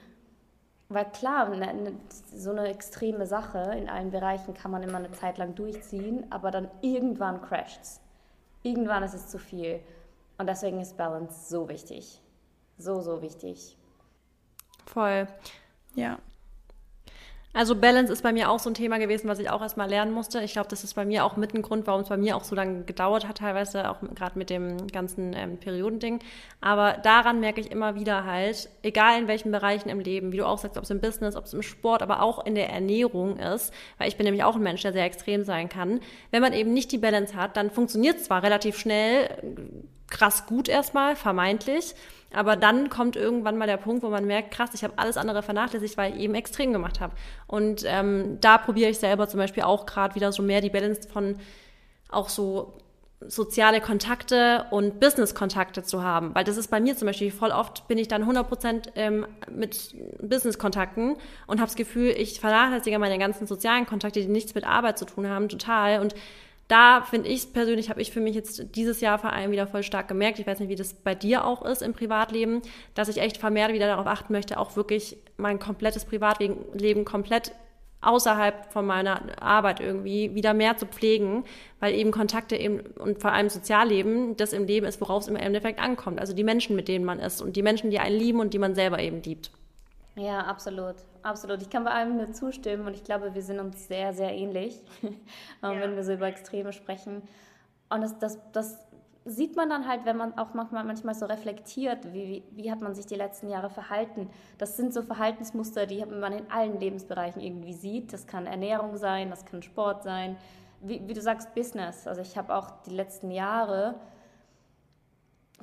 Weil klar, ne, ne, so eine extreme Sache in allen Bereichen kann man immer eine Zeit lang durchziehen, aber dann irgendwann crasht es. Irgendwann ist es zu viel. Und deswegen ist Balance so wichtig. So, so wichtig. Voll. Ja. Also Balance ist bei mir auch so ein Thema gewesen, was ich auch erstmal lernen musste. Ich glaube, das ist bei mir auch mit ein Grund, warum es bei mir auch so lange gedauert hat, teilweise auch gerade mit dem ganzen ähm, Periodending. Aber daran merke ich immer wieder halt, egal in welchen Bereichen im Leben, wie du auch sagst, ob es im Business, ob es im Sport, aber auch in der Ernährung ist, weil ich bin nämlich auch ein Mensch, der sehr extrem sein kann. Wenn man eben nicht die Balance hat, dann funktioniert es zwar relativ schnell, krass gut erstmal, vermeintlich, aber dann kommt irgendwann mal der Punkt, wo man merkt, krass, ich habe alles andere vernachlässigt, weil ich eben extrem gemacht habe. Und ähm, da probiere ich selber zum Beispiel auch gerade wieder so mehr die Balance von auch so soziale Kontakte und Business-Kontakte zu haben. Weil das ist bei mir zum Beispiel, voll oft bin ich dann 100% ähm, mit Business-Kontakten und habe das Gefühl, ich vernachlässige meine ganzen sozialen Kontakte, die nichts mit Arbeit zu tun haben, total. Und da finde ich persönlich, habe ich für mich jetzt dieses Jahr vor allem wieder voll stark gemerkt, ich weiß nicht, wie das bei dir auch ist im Privatleben, dass ich echt vermehrt wieder darauf achten möchte, auch wirklich mein komplettes Privatleben komplett außerhalb von meiner Arbeit irgendwie wieder mehr zu pflegen, weil eben Kontakte eben und vor allem Sozialleben das im Leben ist, worauf es im Endeffekt ankommt. Also die Menschen, mit denen man ist und die Menschen, die einen lieben und die man selber eben liebt. Ja, absolut. Absolut. Ich kann bei allem nur zustimmen und ich glaube, wir sind uns sehr, sehr ähnlich, *laughs* ja. wenn wir so über Extreme sprechen. Und das, das, das sieht man dann halt, wenn man auch manchmal, manchmal so reflektiert, wie, wie, wie hat man sich die letzten Jahre verhalten. Das sind so Verhaltensmuster, die man in allen Lebensbereichen irgendwie sieht. Das kann Ernährung sein, das kann Sport sein, wie, wie du sagst, Business. Also ich habe auch die letzten Jahre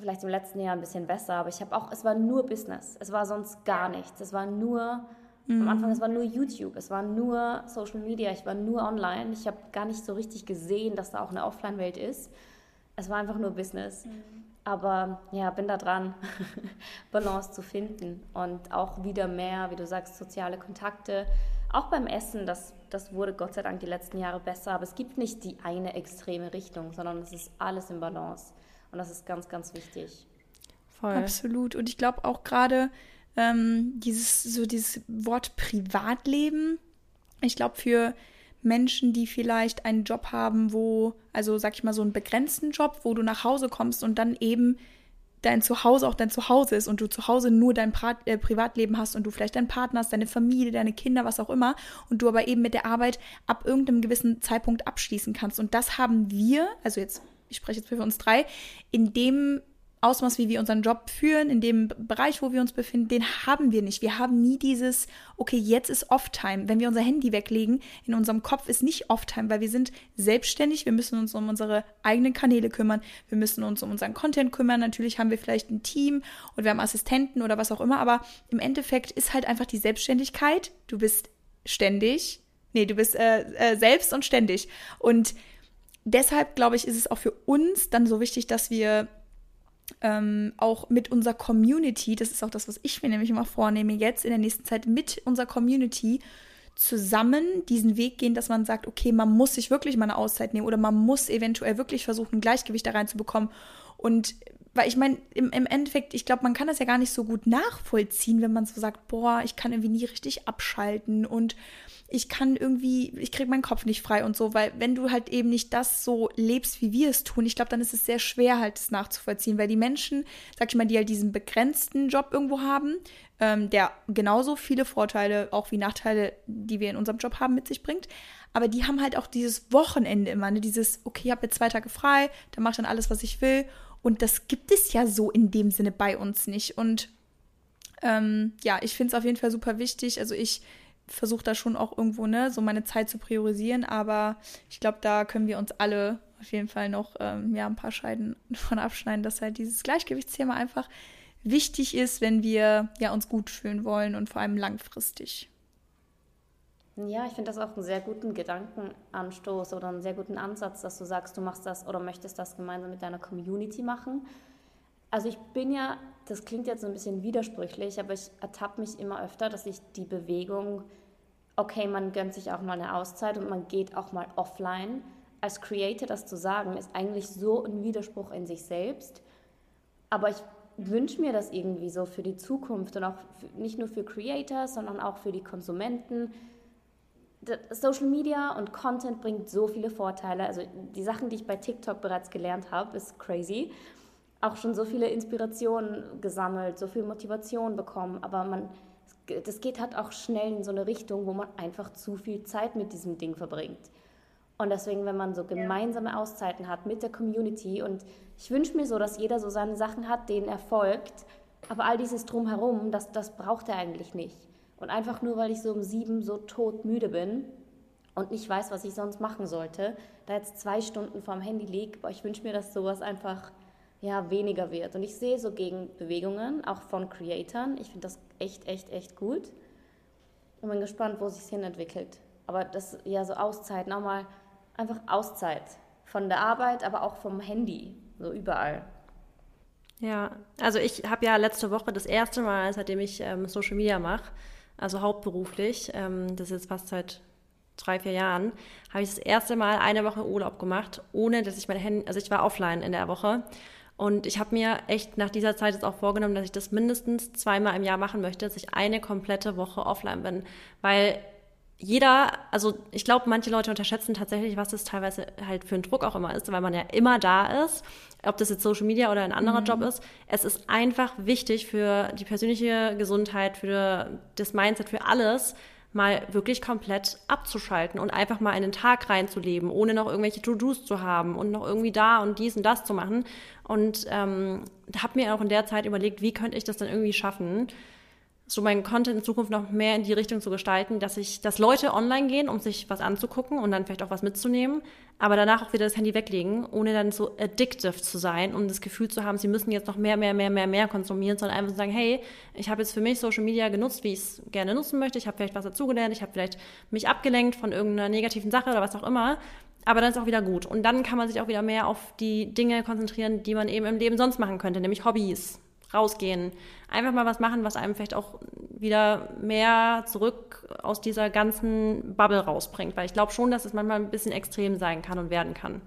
vielleicht im letzten Jahr ein bisschen besser, aber ich habe auch, es war nur Business. Es war sonst gar nichts. Es war nur, mhm. am Anfang, es war nur YouTube, es war nur Social Media, ich war nur online. Ich habe gar nicht so richtig gesehen, dass da auch eine Offline-Welt ist. Es war einfach nur Business. Mhm. Aber ja, bin da dran, *laughs* Balance zu finden und auch wieder mehr, wie du sagst, soziale Kontakte. Auch beim Essen, das, das wurde Gott sei Dank die letzten Jahre besser, aber es gibt nicht die eine extreme Richtung, sondern es ist alles im Balance. Und das ist ganz, ganz wichtig. Voll. Absolut. Und ich glaube auch gerade ähm, dieses, so dieses Wort Privatleben, ich glaube für Menschen, die vielleicht einen Job haben, wo, also sag ich mal, so einen begrenzten Job, wo du nach Hause kommst und dann eben dein Zuhause auch dein Zuhause ist und du zu Hause nur dein pra äh, Privatleben hast und du vielleicht deinen Partner hast, deine Familie, deine Kinder, was auch immer und du aber eben mit der Arbeit ab irgendeinem gewissen Zeitpunkt abschließen kannst. Und das haben wir, also jetzt ich spreche jetzt für uns drei, in dem Ausmaß, wie wir unseren Job führen, in dem Bereich, wo wir uns befinden, den haben wir nicht. Wir haben nie dieses, okay, jetzt ist Off-Time. Wenn wir unser Handy weglegen, in unserem Kopf ist nicht Off-Time, weil wir sind selbstständig, wir müssen uns um unsere eigenen Kanäle kümmern, wir müssen uns um unseren Content kümmern. Natürlich haben wir vielleicht ein Team und wir haben Assistenten oder was auch immer, aber im Endeffekt ist halt einfach die Selbstständigkeit, du bist ständig, nee, du bist äh, äh, selbst und ständig. Und deshalb, glaube ich, ist es auch für uns dann so wichtig, dass wir ähm, auch mit unserer Community, das ist auch das, was ich mir nämlich immer vornehme, jetzt in der nächsten Zeit mit unserer Community zusammen diesen Weg gehen, dass man sagt, okay, man muss sich wirklich mal eine Auszeit nehmen oder man muss eventuell wirklich versuchen, ein Gleichgewicht da reinzubekommen. Und weil ich meine, im, im Endeffekt, ich glaube, man kann das ja gar nicht so gut nachvollziehen, wenn man so sagt, boah, ich kann irgendwie nie richtig abschalten und ich kann irgendwie, ich kriege meinen Kopf nicht frei und so, weil wenn du halt eben nicht das so lebst, wie wir es tun, ich glaube, dann ist es sehr schwer halt es nachzuvollziehen, weil die Menschen, sag ich mal, die halt diesen begrenzten Job irgendwo haben, ähm, der genauso viele Vorteile auch wie Nachteile, die wir in unserem Job haben, mit sich bringt, aber die haben halt auch dieses Wochenende immer, ne? dieses, okay, ich habe jetzt zwei Tage frei, dann mache ich dann alles, was ich will und das gibt es ja so in dem Sinne bei uns nicht und ähm, ja, ich finde es auf jeden Fall super wichtig. Also ich versuche da schon auch irgendwo, ne, so meine Zeit zu priorisieren, aber ich glaube, da können wir uns alle auf jeden Fall noch ähm, ja, ein paar Scheiden *laughs* von abschneiden, dass halt dieses Gleichgewichtsthema einfach wichtig ist, wenn wir ja uns gut fühlen wollen und vor allem langfristig. Ja, ich finde das auch einen sehr guten Gedankenanstoß oder einen sehr guten Ansatz, dass du sagst, du machst das oder möchtest das gemeinsam mit deiner Community machen. Also ich bin ja, das klingt jetzt so ein bisschen widersprüchlich, aber ich ertappe mich immer öfter, dass ich die Bewegung, okay, man gönnt sich auch mal eine Auszeit und man geht auch mal offline. Als Creator das zu sagen, ist eigentlich so ein Widerspruch in sich selbst. Aber ich wünsche mir das irgendwie so für die Zukunft und auch für, nicht nur für Creators, sondern auch für die Konsumenten. Social Media und Content bringt so viele Vorteile. Also die Sachen, die ich bei TikTok bereits gelernt habe, ist crazy auch schon so viele Inspirationen gesammelt, so viel Motivation bekommen, aber man, das geht halt auch schnell in so eine Richtung, wo man einfach zu viel Zeit mit diesem Ding verbringt. Und deswegen, wenn man so gemeinsame Auszeiten hat mit der Community und ich wünsche mir so, dass jeder so seine Sachen hat, denen er folgt, aber all dieses drumherum, das, das braucht er eigentlich nicht. Und einfach nur, weil ich so um sieben so todmüde bin und nicht weiß, was ich sonst machen sollte, da jetzt zwei Stunden vorm Handy liege, ich wünsche mir, dass sowas einfach ja, weniger wird. Und ich sehe so Gegenbewegungen, auch von Creatoren. Ich finde das echt, echt, echt gut. Und bin gespannt, wo sich hin entwickelt. Aber das, ja, so Auszeiten, auch mal einfach Auszeit. Von der Arbeit, aber auch vom Handy, so überall. Ja, also ich habe ja letzte Woche das erste Mal, seitdem ich ähm, Social Media mache, also hauptberuflich, ähm, das ist jetzt fast seit drei, vier Jahren, habe ich das erste Mal eine Woche Urlaub gemacht, ohne dass ich meine Hände, also ich war offline in der Woche und ich habe mir echt nach dieser Zeit jetzt auch vorgenommen, dass ich das mindestens zweimal im Jahr machen möchte, dass ich eine komplette Woche offline bin. Weil jeder, also ich glaube, manche Leute unterschätzen tatsächlich, was das teilweise halt für ein Druck auch immer ist, weil man ja immer da ist, ob das jetzt Social Media oder ein anderer mhm. Job ist. Es ist einfach wichtig für die persönliche Gesundheit, für das Mindset, für alles, mal wirklich komplett abzuschalten und einfach mal einen Tag reinzuleben, ohne noch irgendwelche To-Dos zu haben und noch irgendwie da und dies und das zu machen. Und ähm, habe mir auch in der Zeit überlegt, wie könnte ich das dann irgendwie schaffen, so meinen Content in Zukunft noch mehr in die Richtung zu gestalten, dass ich, dass Leute online gehen, um sich was anzugucken und dann vielleicht auch was mitzunehmen, aber danach auch wieder das Handy weglegen, ohne dann so addictive zu sein, um das Gefühl zu haben, sie müssen jetzt noch mehr, mehr, mehr, mehr, mehr konsumieren, sondern einfach sagen, hey, ich habe jetzt für mich Social Media genutzt, wie ich es gerne nutzen möchte, ich habe vielleicht was dazugelernt, ich habe vielleicht mich abgelenkt von irgendeiner negativen Sache oder was auch immer, aber dann ist auch wieder gut. Und dann kann man sich auch wieder mehr auf die Dinge konzentrieren, die man eben im Leben sonst machen könnte, nämlich Hobbys, rausgehen, einfach mal was machen, was einem vielleicht auch wieder mehr zurück aus dieser ganzen Bubble rausbringt, weil ich glaube schon, dass es manchmal ein bisschen extrem sein kann und werden kann.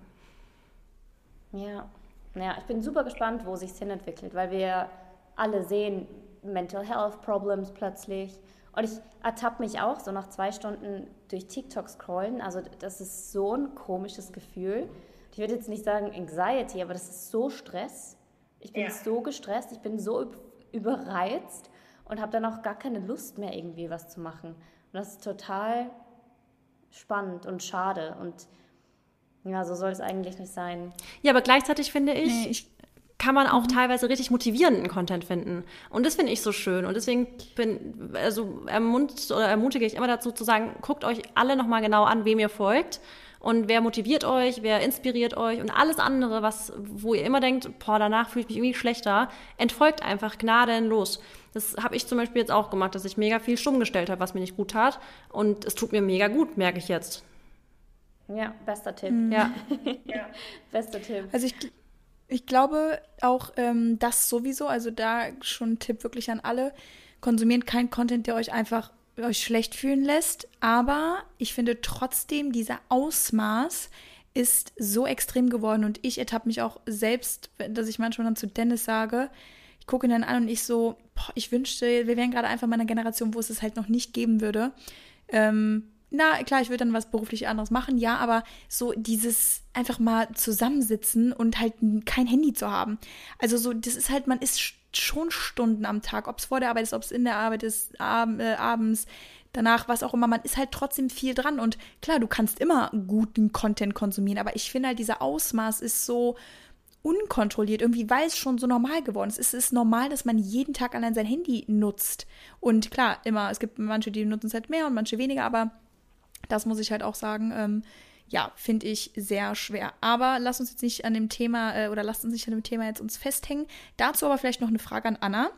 Ja, ja, ich bin super gespannt, wo sich hin entwickelt, weil wir alle sehen Mental Health Problems plötzlich. Und ich ertappe mich auch so nach zwei Stunden durch TikTok scrollen. Also das ist so ein komisches Gefühl. Ich würde jetzt nicht sagen Anxiety, aber das ist so Stress. Ich bin ja. so gestresst, ich bin so überreizt und habe dann auch gar keine Lust mehr, irgendwie was zu machen. Und das ist total spannend und schade. Und ja, so soll es eigentlich nicht sein. Ja, aber gleichzeitig finde ich, nee, ich kann man auch mhm. teilweise richtig motivierenden Content finden. Und das finde ich so schön. Und deswegen bin, also ermunt, oder ermutige ich immer dazu zu sagen, guckt euch alle nochmal genau an, wem ihr folgt und wer motiviert euch, wer inspiriert euch und alles andere, was, wo ihr immer denkt, boah, danach fühle ich mich irgendwie schlechter, entfolgt einfach gnadenlos. Das habe ich zum Beispiel jetzt auch gemacht, dass ich mega viel stumm gestellt habe, was mir nicht gut tat. Und es tut mir mega gut, merke ich jetzt. Ja, bester Tipp. Mhm. Ja. *laughs* ja. *laughs* bester Tipp. Also ich, ich glaube auch ähm, das sowieso, also da schon ein Tipp wirklich an alle. Konsumiert keinen Content, der euch einfach euch schlecht fühlen lässt, aber ich finde trotzdem dieser Ausmaß ist so extrem geworden und ich ertappe mich auch selbst, dass ich manchmal dann zu Dennis sage, ich gucke ihn dann an und ich so, boah, ich wünschte, wir wären gerade einfach mal eine Generation, wo es es halt noch nicht geben würde. Ähm, na klar, ich würde dann was beruflich anderes machen, ja, aber so dieses einfach mal zusammensitzen und halt kein Handy zu haben. Also so, das ist halt, man ist schon Stunden am Tag, ob es vor der Arbeit ist, ob es in der Arbeit ist, ab, äh, abends, danach, was auch immer, man ist halt trotzdem viel dran und klar, du kannst immer guten Content konsumieren, aber ich finde halt, dieser Ausmaß ist so unkontrolliert, irgendwie, weil es schon so normal geworden ist. Es ist normal, dass man jeden Tag allein sein Handy nutzt. Und klar, immer, es gibt manche, die nutzen es halt mehr und manche weniger, aber das muss ich halt auch sagen. Ähm, ja, finde ich sehr schwer. Aber lass uns jetzt nicht an dem Thema äh, oder lasst uns nicht an dem Thema jetzt uns festhängen. Dazu aber vielleicht noch eine Frage an Anna.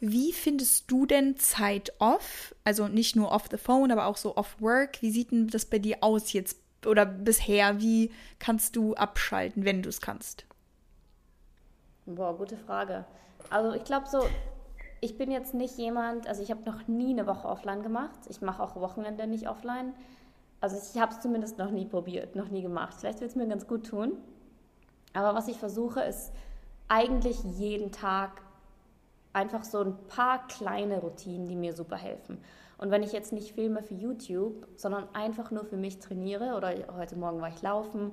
Wie findest du denn Zeit off? Also nicht nur off the phone, aber auch so off work. Wie sieht denn das bei dir aus jetzt oder bisher? Wie kannst du abschalten, wenn du es kannst? Boah, gute Frage. Also ich glaube so, ich bin jetzt nicht jemand, also ich habe noch nie eine Woche offline gemacht. Ich mache auch Wochenende nicht offline. Also ich habe es zumindest noch nie probiert, noch nie gemacht. Vielleicht wird es mir ganz gut tun. Aber was ich versuche, ist eigentlich jeden Tag einfach so ein paar kleine Routinen, die mir super helfen. Und wenn ich jetzt nicht filme für YouTube, sondern einfach nur für mich trainiere oder heute Morgen war ich laufen,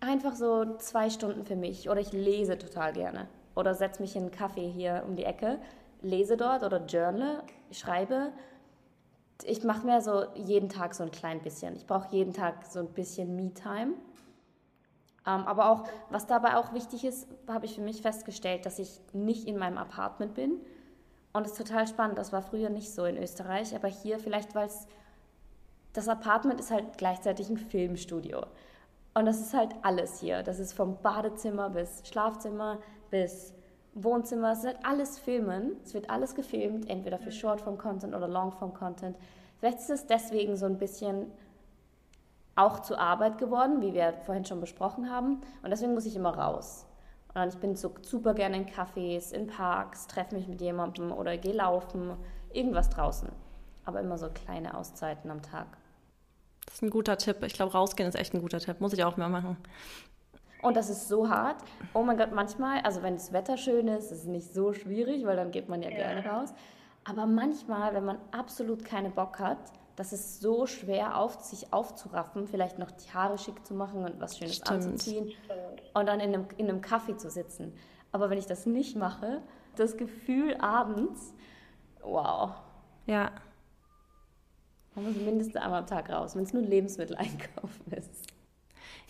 einfach so zwei Stunden für mich oder ich lese total gerne oder setze mich in einen Kaffee hier um die Ecke, lese dort oder journal, schreibe ich mache mir so jeden Tag so ein klein bisschen. Ich brauche jeden Tag so ein bisschen Me-Time. Ähm, aber auch, was dabei auch wichtig ist, habe ich für mich festgestellt, dass ich nicht in meinem Apartment bin. Und es ist total spannend. Das war früher nicht so in Österreich, aber hier vielleicht, weil es das Apartment ist halt gleichzeitig ein Filmstudio. Und das ist halt alles hier. Das ist vom Badezimmer bis Schlafzimmer bis Wohnzimmer, es wird alles filmen, es wird alles gefilmt, entweder für Shortform-Content oder Longform-Content. Vielleicht ist es deswegen so ein bisschen auch zur Arbeit geworden, wie wir vorhin schon besprochen haben. Und deswegen muss ich immer raus. Und ich bin so super gerne in Cafés, in Parks, treffe mich mit jemandem oder gehe laufen, irgendwas draußen. Aber immer so kleine Auszeiten am Tag. Das ist ein guter Tipp. Ich glaube, rausgehen ist echt ein guter Tipp. Muss ich auch mehr machen. Und das ist so hart. Oh mein Gott, manchmal, also wenn das Wetter schön ist, ist es nicht so schwierig, weil dann geht man ja, ja. gerne raus. Aber manchmal, wenn man absolut keinen Bock hat, das ist so schwer, auf, sich aufzuraffen, vielleicht noch die Haare schick zu machen und was Schönes Stimmt. anzuziehen und dann in einem, in einem Kaffee zu sitzen. Aber wenn ich das nicht mache, das Gefühl abends, wow. Ja. Man muss mindestens einmal am Tag raus, wenn es nur Lebensmittel einkaufen ist.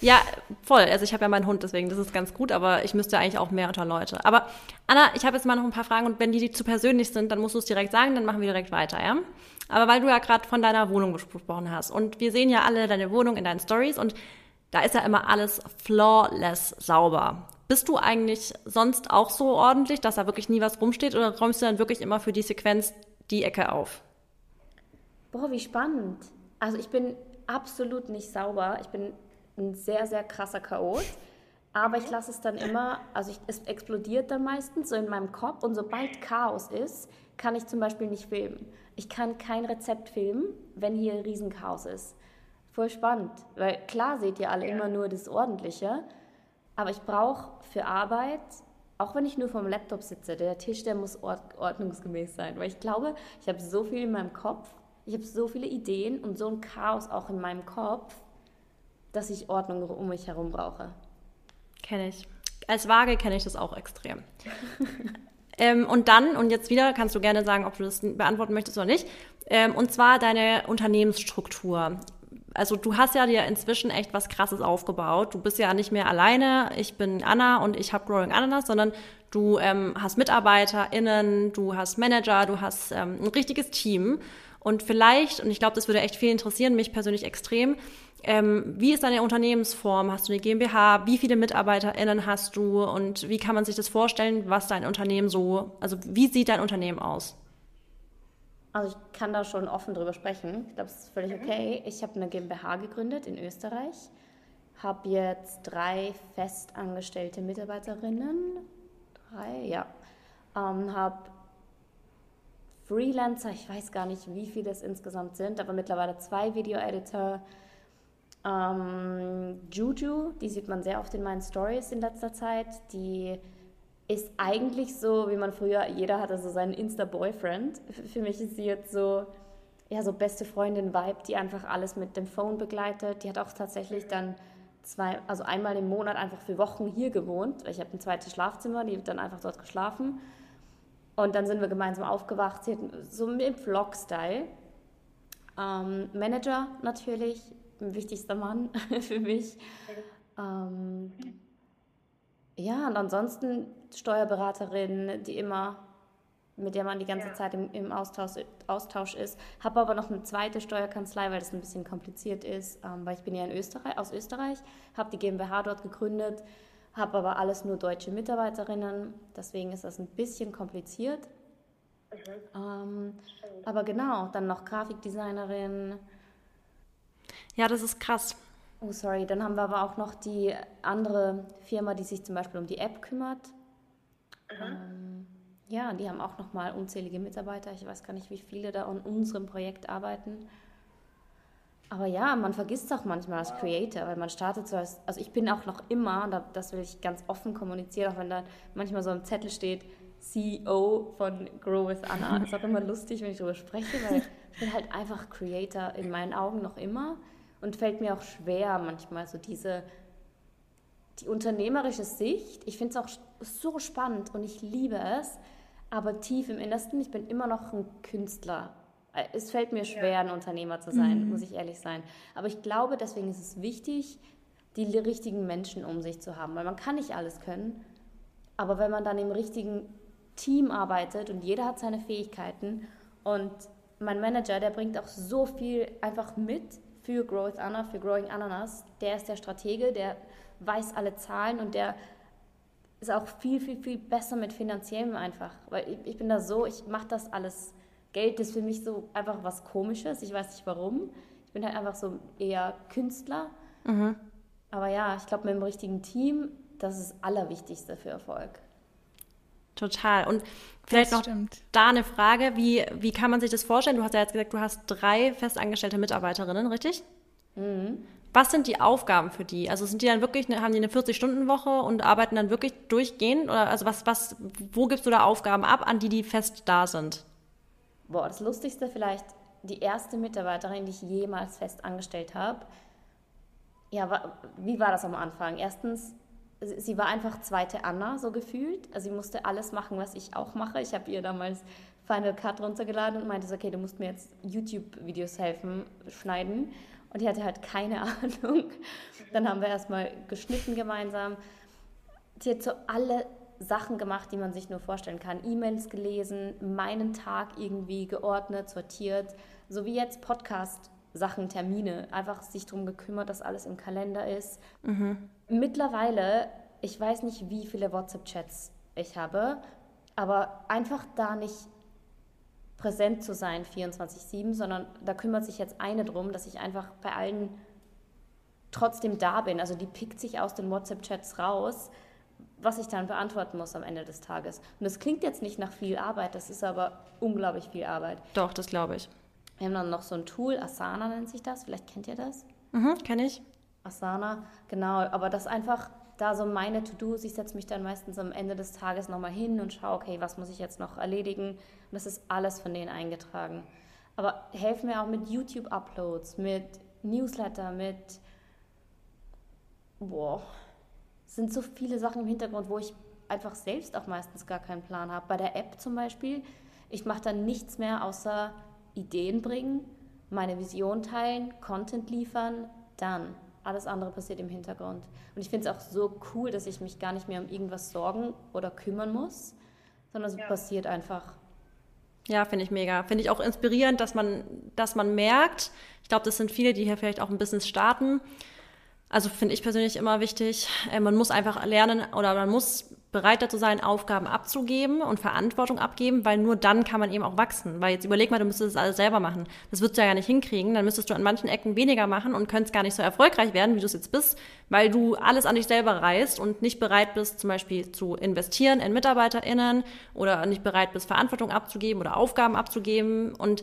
Ja, voll. Also ich habe ja meinen Hund, deswegen das ist ganz gut, aber ich müsste eigentlich auch mehr unter Leute. Aber Anna, ich habe jetzt mal noch ein paar Fragen und wenn die, die zu persönlich sind, dann musst du es direkt sagen, dann machen wir direkt weiter, ja? Aber weil du ja gerade von deiner Wohnung gesprochen hast und wir sehen ja alle deine Wohnung in deinen Stories und da ist ja immer alles flawless sauber. Bist du eigentlich sonst auch so ordentlich, dass da wirklich nie was rumsteht oder räumst du dann wirklich immer für die Sequenz die Ecke auf? Boah, wie spannend. Also ich bin absolut nicht sauber. Ich bin ein sehr, sehr krasser Chaot. Aber ich lasse es dann immer, also ich, es explodiert dann meistens so in meinem Kopf und sobald Chaos ist, kann ich zum Beispiel nicht filmen. Ich kann kein Rezept filmen, wenn hier Riesenchaos ist. Voll spannend, weil klar seht ihr alle ja. immer nur das Ordentliche, aber ich brauche für Arbeit, auch wenn ich nur vom Laptop sitze, der Tisch, der muss ordnungsgemäß sein, weil ich glaube, ich habe so viel in meinem Kopf, ich habe so viele Ideen und so ein Chaos auch in meinem Kopf, dass ich Ordnung um mich herum brauche. Kenne ich. Als Waage kenne ich das auch extrem. *laughs* ähm, und dann, und jetzt wieder, kannst du gerne sagen, ob du das beantworten möchtest oder nicht, ähm, und zwar deine Unternehmensstruktur. Also du hast ja dir inzwischen echt was Krasses aufgebaut. Du bist ja nicht mehr alleine, ich bin Anna und ich habe Growing Ananas, sondern du ähm, hast MitarbeiterInnen, du hast Manager, du hast ähm, ein richtiges Team. Und vielleicht, und ich glaube, das würde echt viel interessieren, mich persönlich extrem, ähm, wie ist deine Unternehmensform? Hast du eine GmbH? Wie viele MitarbeiterInnen hast du? Und wie kann man sich das vorstellen, was dein Unternehmen so, also wie sieht dein Unternehmen aus? Also ich kann da schon offen drüber sprechen. Ich glaube, es ist völlig okay. Ich habe eine GmbH gegründet in Österreich, habe jetzt drei festangestellte Mitarbeiterinnen, drei, ja, ähm, habe Freelancer, ich weiß gar nicht, wie viele es insgesamt sind, aber mittlerweile zwei Video-Editor, Ähm, Juju, die sieht man sehr oft in meinen Stories in letzter Zeit. Die ist eigentlich so, wie man früher, jeder hatte so seinen Insta-Boyfriend. Für mich ist sie jetzt so, ja, so beste Freundin-Vibe, die einfach alles mit dem Phone begleitet. Die hat auch tatsächlich dann zwei, also einmal im Monat einfach für Wochen hier gewohnt. Ich habe ein zweites Schlafzimmer, die hat dann einfach dort geschlafen. Und dann sind wir gemeinsam aufgewacht. So im Vlog-Style. Ähm, Manager natürlich, wichtigster Mann *laughs* für mich. Ähm, ja, und ansonsten Steuerberaterin, die immer, mit der man die ganze ja. Zeit im, im Austausch, Austausch ist. Habe aber noch eine zweite Steuerkanzlei, weil das ein bisschen kompliziert ist, ähm, weil ich bin ja in Österreich, aus Österreich, habe die GmbH dort gegründet, habe aber alles nur deutsche Mitarbeiterinnen, deswegen ist das ein bisschen kompliziert. Mhm. Ähm, aber genau, dann noch Grafikdesignerin. Ja, das ist krass. Oh, sorry. Dann haben wir aber auch noch die andere Firma, die sich zum Beispiel um die App kümmert. Mhm. Ähm, ja, die haben auch noch mal unzählige Mitarbeiter. Ich weiß gar nicht, wie viele da an unserem Projekt arbeiten. Aber ja, man vergisst auch manchmal als Creator, weil man startet so als, also ich bin auch noch immer, das will ich ganz offen kommunizieren, auch wenn da manchmal so im Zettel steht, CEO von Grow with Anna. Das ist auch immer lustig, wenn ich darüber spreche, weil ich bin halt einfach Creator in meinen Augen noch immer und fällt mir auch schwer manchmal so diese die unternehmerische Sicht. Ich finde es auch so spannend und ich liebe es, aber tief im Innersten, ich bin immer noch ein Künstler. Es fällt mir schwer, ein Unternehmer zu sein, mhm. muss ich ehrlich sein. Aber ich glaube, deswegen ist es wichtig, die richtigen Menschen um sich zu haben, weil man kann nicht alles können. Aber wenn man dann im richtigen Team arbeitet und jeder hat seine Fähigkeiten und mein Manager, der bringt auch so viel einfach mit, für Growth Anna, für Growing Ananas. Der ist der Stratege, der weiß alle Zahlen und der ist auch viel, viel, viel besser mit finanziellem einfach. Weil ich, ich bin da so, ich mache das alles. Geld ist für mich so einfach was Komisches. Ich weiß nicht warum. Ich bin halt einfach so eher Künstler. Mhm. Aber ja, ich glaube, mit dem richtigen Team, das ist das Allerwichtigste für Erfolg. Total. Und vielleicht noch stimmt. da eine Frage, wie, wie kann man sich das vorstellen? Du hast ja jetzt gesagt, du hast drei festangestellte Mitarbeiterinnen, richtig? Mhm. Was sind die Aufgaben für die? Also sind die dann wirklich, haben die eine 40-Stunden-Woche und arbeiten dann wirklich durchgehend? Oder also was, was, wo gibst du da Aufgaben ab, an die die fest da sind? Boah, das Lustigste vielleicht, die erste Mitarbeiterin, die ich jemals fest angestellt habe. Ja, wie war das am Anfang? Erstens, sie war einfach zweite Anna, so gefühlt. Also sie musste alles machen, was ich auch mache. Ich habe ihr damals Final Cut runtergeladen und meinte, okay, du musst mir jetzt YouTube-Videos helfen, schneiden. Und die hatte halt keine *laughs* Ahnung. Dann haben wir erstmal geschnitten gemeinsam. Sie hat so alle Sachen gemacht, die man sich nur vorstellen kann. E-Mails gelesen, meinen Tag irgendwie geordnet, sortiert, so wie jetzt Podcast. Sachen, Termine, einfach sich darum gekümmert, dass alles im Kalender ist. Mhm. Mittlerweile, ich weiß nicht, wie viele WhatsApp-Chats ich habe, aber einfach da nicht präsent zu sein 24/7, sondern da kümmert sich jetzt eine drum, dass ich einfach bei allen trotzdem da bin. Also die pickt sich aus den WhatsApp-Chats raus, was ich dann beantworten muss am Ende des Tages. Und das klingt jetzt nicht nach viel Arbeit, das ist aber unglaublich viel Arbeit. Doch, das glaube ich. Wir haben dann noch so ein Tool, Asana nennt sich das, vielleicht kennt ihr das. Mhm, kenne ich. Asana, genau, aber das einfach da so meine To-Dos, ich setze mich dann meistens am Ende des Tages nochmal hin und schaue, okay, was muss ich jetzt noch erledigen? Und das ist alles von denen eingetragen. Aber helfen mir auch mit YouTube-Uploads, mit Newsletter, mit, boah, sind so viele Sachen im Hintergrund, wo ich einfach selbst auch meistens gar keinen Plan habe. Bei der App zum Beispiel, ich mache dann nichts mehr außer Ideen bringen, meine Vision teilen, Content liefern, dann. Alles andere passiert im Hintergrund. Und ich finde es auch so cool, dass ich mich gar nicht mehr um irgendwas sorgen oder kümmern muss, sondern es ja. passiert einfach. Ja, finde ich mega. Finde ich auch inspirierend, dass man, dass man merkt, ich glaube, das sind viele, die hier vielleicht auch ein Business starten. Also finde ich persönlich immer wichtig, äh, man muss einfach lernen oder man muss bereit dazu sein, Aufgaben abzugeben und Verantwortung abgeben, weil nur dann kann man eben auch wachsen. Weil jetzt überleg mal, du müsstest das alles selber machen. Das würdest du ja gar nicht hinkriegen. Dann müsstest du an manchen Ecken weniger machen und könntest gar nicht so erfolgreich werden, wie du es jetzt bist, weil du alles an dich selber reißt und nicht bereit bist, zum Beispiel zu investieren in MitarbeiterInnen oder nicht bereit bist, Verantwortung abzugeben oder Aufgaben abzugeben. Und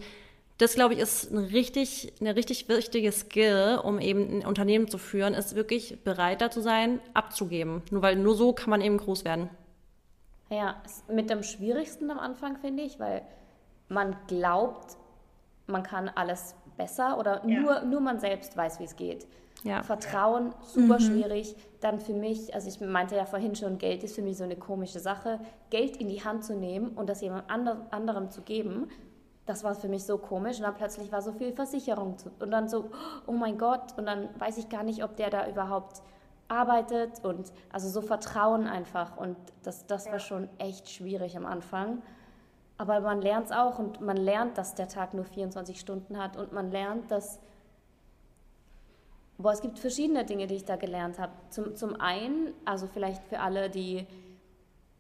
das, glaube ich, ist ein richtig, eine richtig wichtige Skill, um eben ein Unternehmen zu führen, ist wirklich bereit dazu sein, abzugeben. Nur weil nur so kann man eben groß werden. Ja, mit dem Schwierigsten am Anfang, finde ich, weil man glaubt, man kann alles besser oder ja. nur, nur man selbst weiß, wie es geht. Ja. Vertrauen, super mhm. schwierig. Dann für mich, also ich meinte ja vorhin schon, Geld ist für mich so eine komische Sache. Geld in die Hand zu nehmen und das jemand anderem zu geben, das war für mich so komisch. Und dann plötzlich war so viel Versicherung zu, und dann so, oh mein Gott, und dann weiß ich gar nicht, ob der da überhaupt arbeitet und also so Vertrauen einfach. Und das, das war schon echt schwierig am Anfang. Aber man lernt es auch und man lernt, dass der Tag nur 24 Stunden hat und man lernt, dass Boah, es gibt verschiedene Dinge, die ich da gelernt habe. Zum, zum einen, also vielleicht für alle, die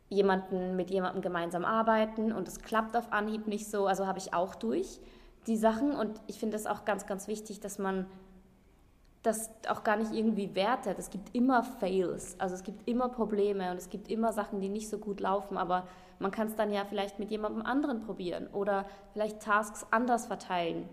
jemanden mit jemandem gemeinsam arbeiten und es klappt auf Anhieb nicht so, also habe ich auch durch die Sachen und ich finde es auch ganz, ganz wichtig, dass man das auch gar nicht irgendwie wertet. Es gibt immer Fails, also es gibt immer Probleme und es gibt immer Sachen, die nicht so gut laufen, aber man kann es dann ja vielleicht mit jemandem anderen probieren oder vielleicht Tasks anders verteilen.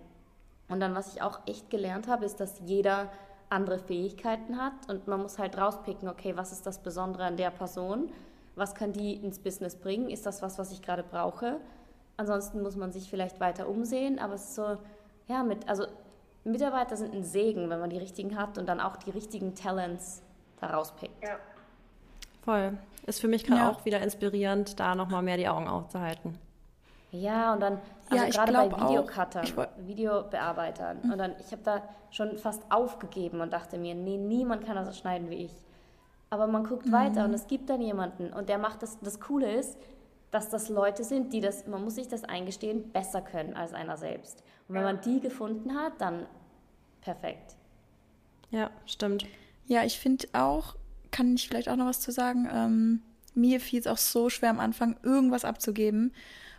Und dann, was ich auch echt gelernt habe, ist, dass jeder andere Fähigkeiten hat und man muss halt rauspicken, okay, was ist das Besondere an der Person? Was kann die ins Business bringen? Ist das was, was ich gerade brauche? Ansonsten muss man sich vielleicht weiter umsehen, aber es ist so, ja, mit, also Mitarbeiter sind ein Segen, wenn man die richtigen hat und dann auch die richtigen Talents da rauspickt. Ja. Voll. Ist für mich gerade ja. auch wieder inspirierend, da nochmal mehr die Augen aufzuhalten. Ja, und dann, also ja, gerade bei Videocuttern, Videobearbeitern. Mhm. Und dann, ich habe da schon fast aufgegeben und dachte mir, nee, niemand kann das so schneiden wie ich. Aber man guckt mhm. weiter und es gibt dann jemanden und der macht das. Das Coole ist, dass das Leute sind, die das, man muss sich das eingestehen, besser können als einer selbst. Und wenn man die gefunden hat, dann perfekt. Ja, stimmt. Ja, ich finde auch, kann ich vielleicht auch noch was zu sagen, ähm, mir fiel es auch so schwer am Anfang, irgendwas abzugeben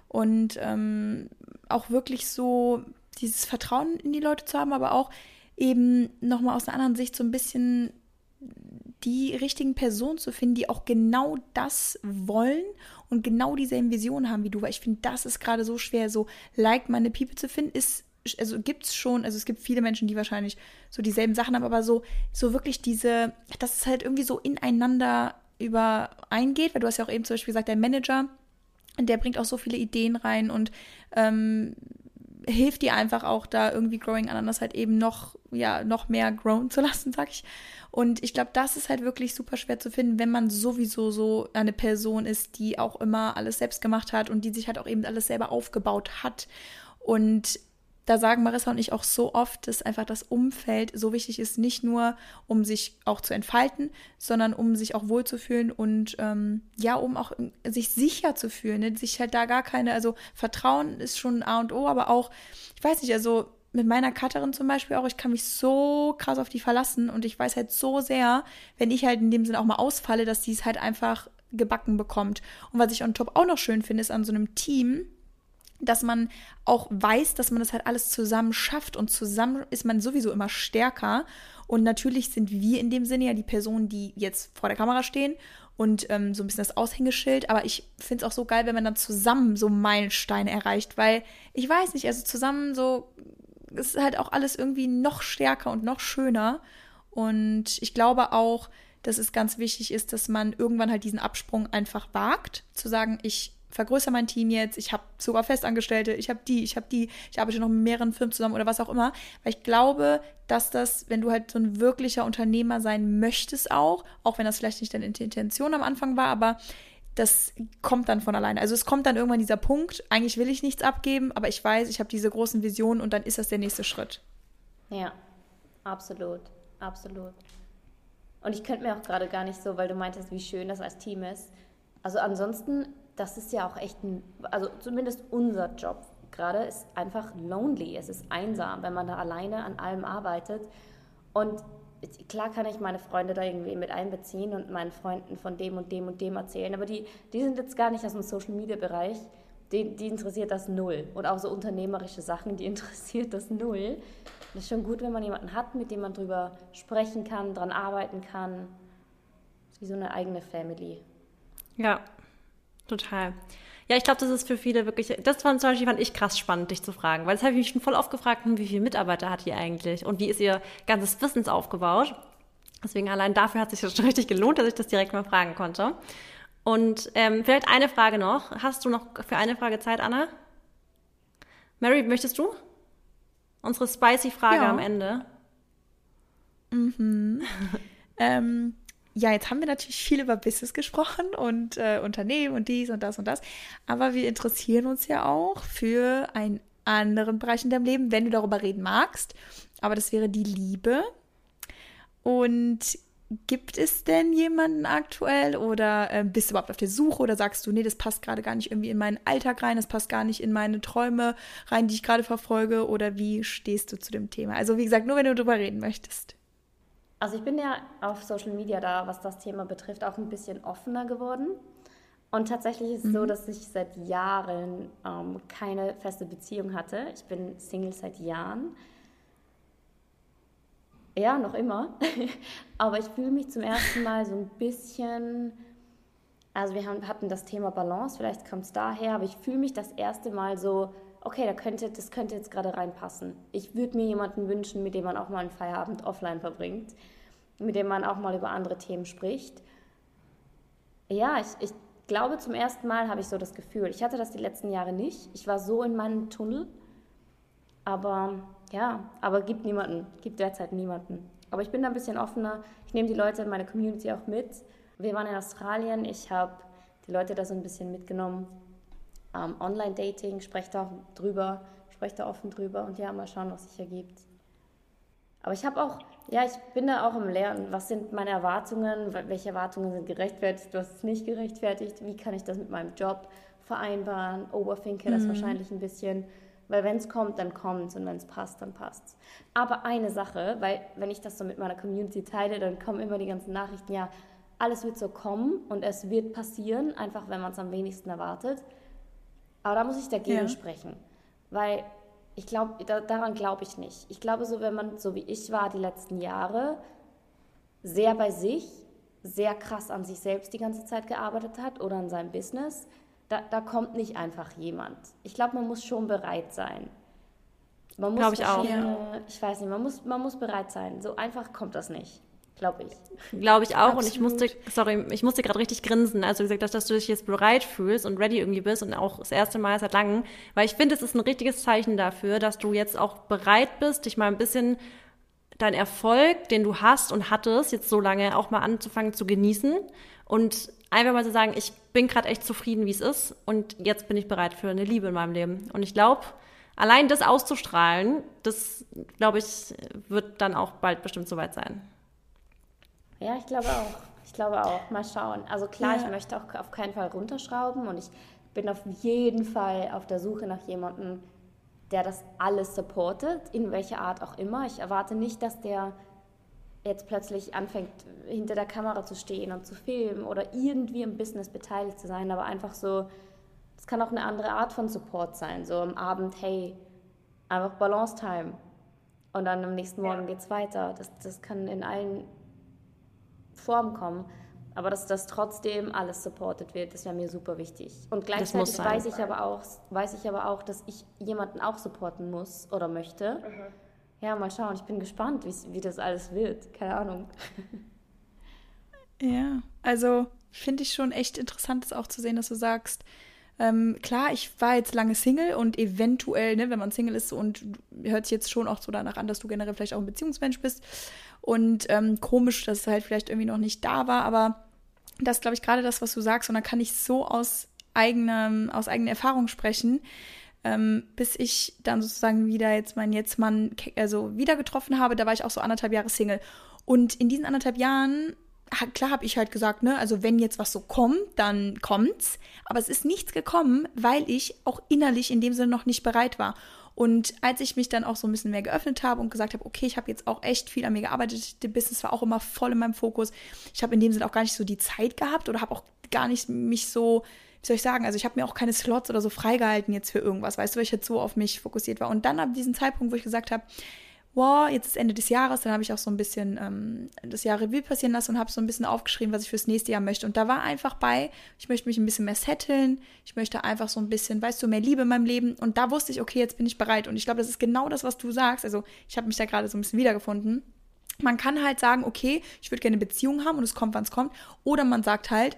und ähm, auch wirklich so dieses Vertrauen in die Leute zu haben, aber auch eben nochmal aus einer anderen Sicht so ein bisschen die richtigen Personen zu finden, die auch genau das wollen und genau dieselben Visionen haben wie du, weil ich finde, das ist gerade so schwer, so like meine People zu finden, ist also gibt es schon, also es gibt viele Menschen, die wahrscheinlich so dieselben Sachen haben, aber so, so wirklich diese, dass es halt irgendwie so ineinander übereingeht, weil du hast ja auch eben zum Beispiel gesagt, der Manager, der bringt auch so viele Ideen rein und ähm, hilft dir einfach auch da irgendwie Growing Ananas halt eben noch, ja, noch mehr grown zu lassen, sag ich. Und ich glaube, das ist halt wirklich super schwer zu finden, wenn man sowieso so eine Person ist, die auch immer alles selbst gemacht hat und die sich halt auch eben alles selber aufgebaut hat. Und da sagen Marissa und ich auch so oft, dass einfach das Umfeld so wichtig ist, nicht nur um sich auch zu entfalten, sondern um sich auch wohlzufühlen und ähm, ja, um auch sich sicher zu fühlen, ne? sich halt da gar keine, also Vertrauen ist schon A und O, aber auch, ich weiß nicht, also mit meiner Cutterin zum Beispiel auch, ich kann mich so krass auf die verlassen und ich weiß halt so sehr, wenn ich halt in dem Sinne auch mal ausfalle, dass die es halt einfach gebacken bekommt. Und was ich on top auch noch schön finde, ist an so einem Team, dass man auch weiß, dass man das halt alles zusammen schafft und zusammen ist man sowieso immer stärker. Und natürlich sind wir in dem Sinne ja die Personen, die jetzt vor der Kamera stehen und ähm, so ein bisschen das Aushängeschild. Aber ich finde es auch so geil, wenn man dann zusammen so Meilensteine erreicht, weil ich weiß nicht, also zusammen so ist halt auch alles irgendwie noch stärker und noch schöner. Und ich glaube auch, dass es ganz wichtig ist, dass man irgendwann halt diesen Absprung einfach wagt, zu sagen, ich vergrößere mein Team jetzt, ich habe sogar Festangestellte, ich habe die, ich habe die, ich arbeite noch mit mehreren Firmen zusammen oder was auch immer. Weil ich glaube, dass das, wenn du halt so ein wirklicher Unternehmer sein möchtest auch, auch wenn das vielleicht nicht deine Intention am Anfang war, aber das kommt dann von alleine. Also es kommt dann irgendwann dieser Punkt, eigentlich will ich nichts abgeben, aber ich weiß, ich habe diese großen Visionen und dann ist das der nächste Schritt. Ja, absolut, absolut. Und ich könnte mir auch gerade gar nicht so, weil du meintest, wie schön das als Team ist. Also ansonsten das ist ja auch echt ein, also zumindest unser Job gerade ist einfach lonely. Es ist einsam, wenn man da alleine an allem arbeitet. Und klar kann ich meine Freunde da irgendwie mit einbeziehen und meinen Freunden von dem und dem und dem erzählen, aber die, die sind jetzt gar nicht aus dem Social Media Bereich. Die, die interessiert das null. Und auch so unternehmerische Sachen, die *laughs* interessiert das null. Das ist schon gut, wenn man jemanden hat, mit dem man drüber sprechen kann, dran arbeiten kann. Das ist wie so eine eigene Family. Ja, Total. Ja, ich glaube, das ist für viele wirklich, das fand zum Beispiel fand ich krass spannend, dich zu fragen, weil das habe ich mich schon voll oft gefragt, hm, wie viele Mitarbeiter hat ihr eigentlich und wie ist ihr ganzes Wissens aufgebaut? Deswegen allein dafür hat es sich schon richtig gelohnt, dass ich das direkt mal fragen konnte. Und ähm, vielleicht eine Frage noch. Hast du noch für eine Frage Zeit, Anna? Mary, möchtest du? Unsere spicy Frage ja. am Ende. Mhm. *laughs* ähm, ja, jetzt haben wir natürlich viel über Business gesprochen und äh, Unternehmen und dies und das und das. Aber wir interessieren uns ja auch für einen anderen Bereich in deinem Leben, wenn du darüber reden magst. Aber das wäre die Liebe. Und gibt es denn jemanden aktuell oder äh, bist du überhaupt auf der Suche oder sagst du, nee, das passt gerade gar nicht irgendwie in meinen Alltag rein, das passt gar nicht in meine Träume rein, die ich gerade verfolge oder wie stehst du zu dem Thema? Also wie gesagt, nur wenn du darüber reden möchtest. Also ich bin ja auf Social Media da, was das Thema betrifft, auch ein bisschen offener geworden. Und tatsächlich ist es mhm. so, dass ich seit Jahren ähm, keine feste Beziehung hatte. Ich bin Single seit Jahren. Ja, noch immer. *laughs* Aber ich fühle mich zum ersten Mal so ein bisschen, also wir haben, hatten das Thema Balance, vielleicht kommt es daher, aber ich fühle mich das erste Mal so, okay, da könnte, das könnte jetzt gerade reinpassen. Ich würde mir jemanden wünschen, mit dem man auch mal einen Feierabend offline verbringt, mit dem man auch mal über andere Themen spricht. Ja, ich, ich glaube, zum ersten Mal habe ich so das Gefühl. Ich hatte das die letzten Jahre nicht. Ich war so in meinem Tunnel. Aber ja, aber gibt niemanden, gibt derzeit niemanden. Aber ich bin da ein bisschen offener. Ich nehme die Leute in meiner Community auch mit. Wir waren in Australien. Ich habe die Leute da so ein bisschen mitgenommen ähm, Online-Dating, spreche da drüber, spreche da offen drüber und ja, mal schauen, was sich ergibt. Aber ich habe auch, ja, ich bin da auch im Lernen. Was sind meine Erwartungen? Welche Erwartungen sind gerechtfertigt? Was ist nicht gerechtfertigt? Wie kann ich das mit meinem Job vereinbaren? Overthinke das mhm. wahrscheinlich ein bisschen. Weil wenn es kommt, dann kommt es und wenn es passt, dann passt es. Aber eine Sache, weil wenn ich das so mit meiner Community teile, dann kommen immer die ganzen Nachrichten, ja, alles wird so kommen und es wird passieren, einfach wenn man es am wenigsten erwartet. Aber da muss ich dagegen ja. sprechen, weil ich glaube, da, daran glaube ich nicht. Ich glaube, so wenn man so wie ich war die letzten Jahre, sehr bei sich, sehr krass an sich selbst die ganze Zeit gearbeitet hat oder an seinem Business, da, da kommt nicht einfach jemand. Ich glaube, man muss schon bereit sein. Man muss ich auch. Ich weiß nicht, man muss, man muss bereit sein. So einfach kommt das nicht. Glaube ich. Glaube ich auch. Absolut. Und ich musste, sorry, ich musste gerade richtig grinsen. Also gesagt, dass, dass, du dich jetzt bereit fühlst und ready irgendwie bist und auch das erste Mal seit langem. Weil ich finde, es ist ein richtiges Zeichen dafür, dass du jetzt auch bereit bist, dich mal ein bisschen deinen Erfolg, den du hast und hattest, jetzt so lange auch mal anzufangen zu genießen und einfach mal zu sagen, ich bin gerade echt zufrieden, wie es ist und jetzt bin ich bereit für eine Liebe in meinem Leben. Und ich glaube, allein das auszustrahlen, das, glaube ich, wird dann auch bald bestimmt soweit sein. Ja, ich glaube auch. Ich glaube auch. Mal schauen. Also klar, ja. ich möchte auch auf keinen Fall runterschrauben und ich bin auf jeden Fall auf der Suche nach jemandem, der das alles supportet, in welcher Art auch immer. Ich erwarte nicht, dass der jetzt plötzlich anfängt, hinter der Kamera zu stehen und zu filmen oder irgendwie im Business beteiligt zu sein, aber einfach so, es kann auch eine andere Art von Support sein. So am Abend, hey, einfach Balance Time. Und dann am nächsten Morgen ja. es weiter. Das, das kann in allen Form kommen. Aber dass das trotzdem alles supported wird, das wäre mir super wichtig. Und gleichzeitig weiß ich, aber auch, weiß ich aber auch, dass ich jemanden auch supporten muss oder möchte. Mhm. Ja, mal schauen. Ich bin gespannt, wie, wie das alles wird. Keine Ahnung. Ja, also finde ich schon echt interessant, das auch zu sehen, dass du sagst, ähm, klar, ich war jetzt lange Single und eventuell, ne, wenn man Single ist und hört sich jetzt schon auch so danach an, dass du generell vielleicht auch ein Beziehungsmensch bist. Und ähm, komisch, dass es halt vielleicht irgendwie noch nicht da war, aber das glaube ich gerade das, was du sagst. Und dann kann ich so aus eigenem, aus eigener Erfahrung sprechen. Ähm, bis ich dann sozusagen wieder jetzt meinen Jetztmann also wieder getroffen habe, da war ich auch so anderthalb Jahre Single. Und in diesen anderthalb Jahren klar habe ich halt gesagt, ne, also wenn jetzt was so kommt, dann kommt's. Aber es ist nichts gekommen, weil ich auch innerlich in dem Sinne noch nicht bereit war. Und als ich mich dann auch so ein bisschen mehr geöffnet habe und gesagt habe, okay, ich habe jetzt auch echt viel an mir gearbeitet, der Business war auch immer voll in meinem Fokus. Ich habe in dem Sinne auch gar nicht so die Zeit gehabt oder habe auch gar nicht mich so, wie soll ich sagen, also ich habe mir auch keine Slots oder so freigehalten jetzt für irgendwas, weißt du, weil ich jetzt so auf mich fokussiert war. Und dann ab diesem Zeitpunkt, wo ich gesagt habe, wow, jetzt ist Ende des Jahres, dann habe ich auch so ein bisschen ähm, das Jahr Revue passieren lassen und habe so ein bisschen aufgeschrieben, was ich fürs nächste Jahr möchte. Und da war einfach bei, ich möchte mich ein bisschen mehr setteln, ich möchte einfach so ein bisschen, weißt du, mehr Liebe in meinem Leben. Und da wusste ich, okay, jetzt bin ich bereit. Und ich glaube, das ist genau das, was du sagst. Also ich habe mich da gerade so ein bisschen wiedergefunden. Man kann halt sagen, okay, ich würde gerne eine Beziehung haben und es kommt, wann es kommt. Oder man sagt halt,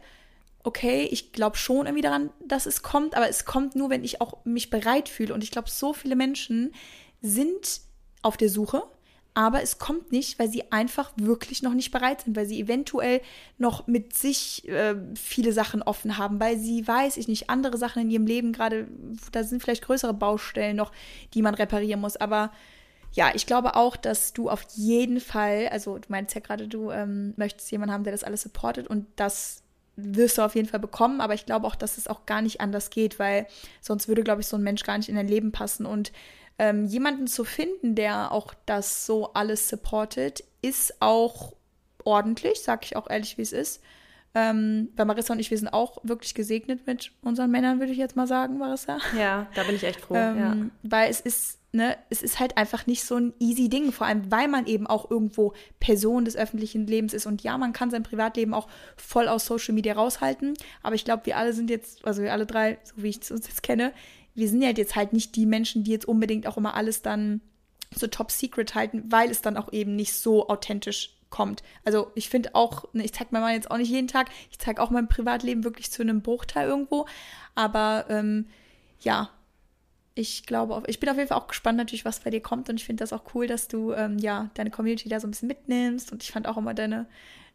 okay, ich glaube schon irgendwie daran, dass es kommt, aber es kommt nur, wenn ich auch mich bereit fühle. Und ich glaube, so viele Menschen sind auf der Suche, aber es kommt nicht, weil sie einfach wirklich noch nicht bereit sind, weil sie eventuell noch mit sich äh, viele Sachen offen haben, weil sie, weiß ich nicht, andere Sachen in ihrem Leben gerade, da sind vielleicht größere Baustellen noch, die man reparieren muss. Aber ja, ich glaube auch, dass du auf jeden Fall, also du meinst ja gerade, du ähm, möchtest jemanden haben, der das alles supportet und das wirst du auf jeden Fall bekommen, aber ich glaube auch, dass es auch gar nicht anders geht, weil sonst würde, glaube ich, so ein Mensch gar nicht in dein Leben passen. Und ähm, jemanden zu finden, der auch das so alles supportet, ist auch ordentlich, sag ich auch ehrlich, wie es ist. Ähm, weil Marissa und ich, wir sind auch wirklich gesegnet mit unseren Männern, würde ich jetzt mal sagen, Marissa. Ja, da bin ich echt froh. Ähm, ja. Weil es ist, ne, es ist halt einfach nicht so ein easy Ding, vor allem weil man eben auch irgendwo Person des öffentlichen Lebens ist. Und ja, man kann sein Privatleben auch voll aus Social Media raushalten. Aber ich glaube, wir alle sind jetzt, also wir alle drei, so wie ich es uns jetzt kenne, wir sind ja jetzt halt nicht die Menschen, die jetzt unbedingt auch immer alles dann so top secret halten, weil es dann auch eben nicht so authentisch kommt. Also ich finde auch, ne, ich zeige mir mal jetzt auch nicht jeden Tag, ich zeige auch mein Privatleben wirklich zu einem Bruchteil irgendwo, aber ähm, ja, ich glaube, ich bin auf jeden Fall auch gespannt natürlich, was bei dir kommt und ich finde das auch cool, dass du ähm, ja deine Community da so ein bisschen mitnimmst und ich fand auch immer deine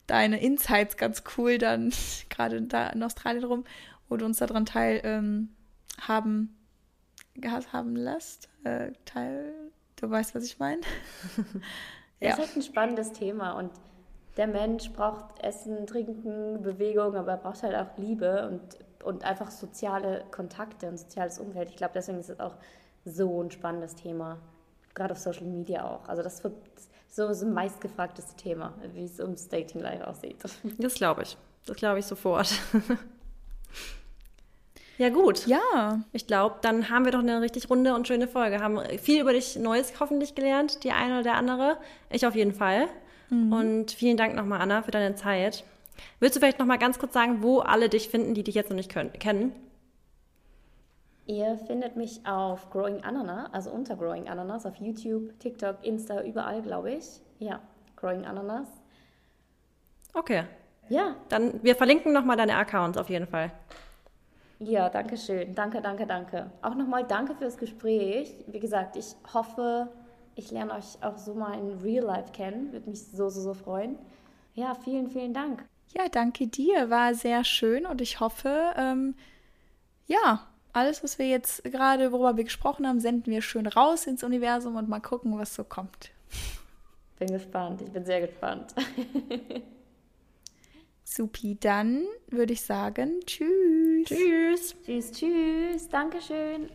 deine Insights ganz cool dann *laughs* gerade da in Australien rum, wo du uns daran teil ähm, haben lässt. Äh, teil, du weißt, was ich meine. *laughs* ja. Es ist halt ein spannendes Thema und der Mensch braucht Essen, Trinken, Bewegung, aber er braucht halt auch Liebe und, und einfach soziale Kontakte und soziales Umfeld. Ich glaube, deswegen ist es auch so ein spannendes Thema. Gerade auf Social Media auch. Also das wird so das meistgefragteste Thema, wie es ums Dating Life aussieht. Das glaube ich. Das glaube ich sofort. *laughs* Ja, gut. Ja. Ich glaube, dann haben wir doch eine richtig runde und schöne Folge. Haben viel über dich Neues hoffentlich gelernt, die eine oder der andere. Ich auf jeden Fall. Mhm. Und vielen Dank nochmal, Anna, für deine Zeit. Willst du vielleicht nochmal ganz kurz sagen, wo alle dich finden, die dich jetzt noch nicht können, kennen? Ihr findet mich auf Growing Ananas, also unter Growing Ananas, auf YouTube, TikTok, Insta, überall, glaube ich. Ja, Growing Ananas. Okay. Ja. Dann, wir verlinken nochmal deine Accounts auf jeden Fall. Ja, danke schön. Danke, danke, danke. Auch nochmal danke fürs Gespräch. Wie gesagt, ich hoffe, ich lerne euch auch so mal in Real Life kennen. Würde mich so, so, so freuen. Ja, vielen, vielen Dank. Ja, danke dir. War sehr schön und ich hoffe, ähm, ja, alles, was wir jetzt gerade, worüber wir gesprochen haben, senden wir schön raus ins Universum und mal gucken, was so kommt. Bin gespannt. Ich bin sehr gespannt. *laughs* Supi, dann würde ich sagen, tschüss. Tschüss. Tschüss, tschüss. Dankeschön.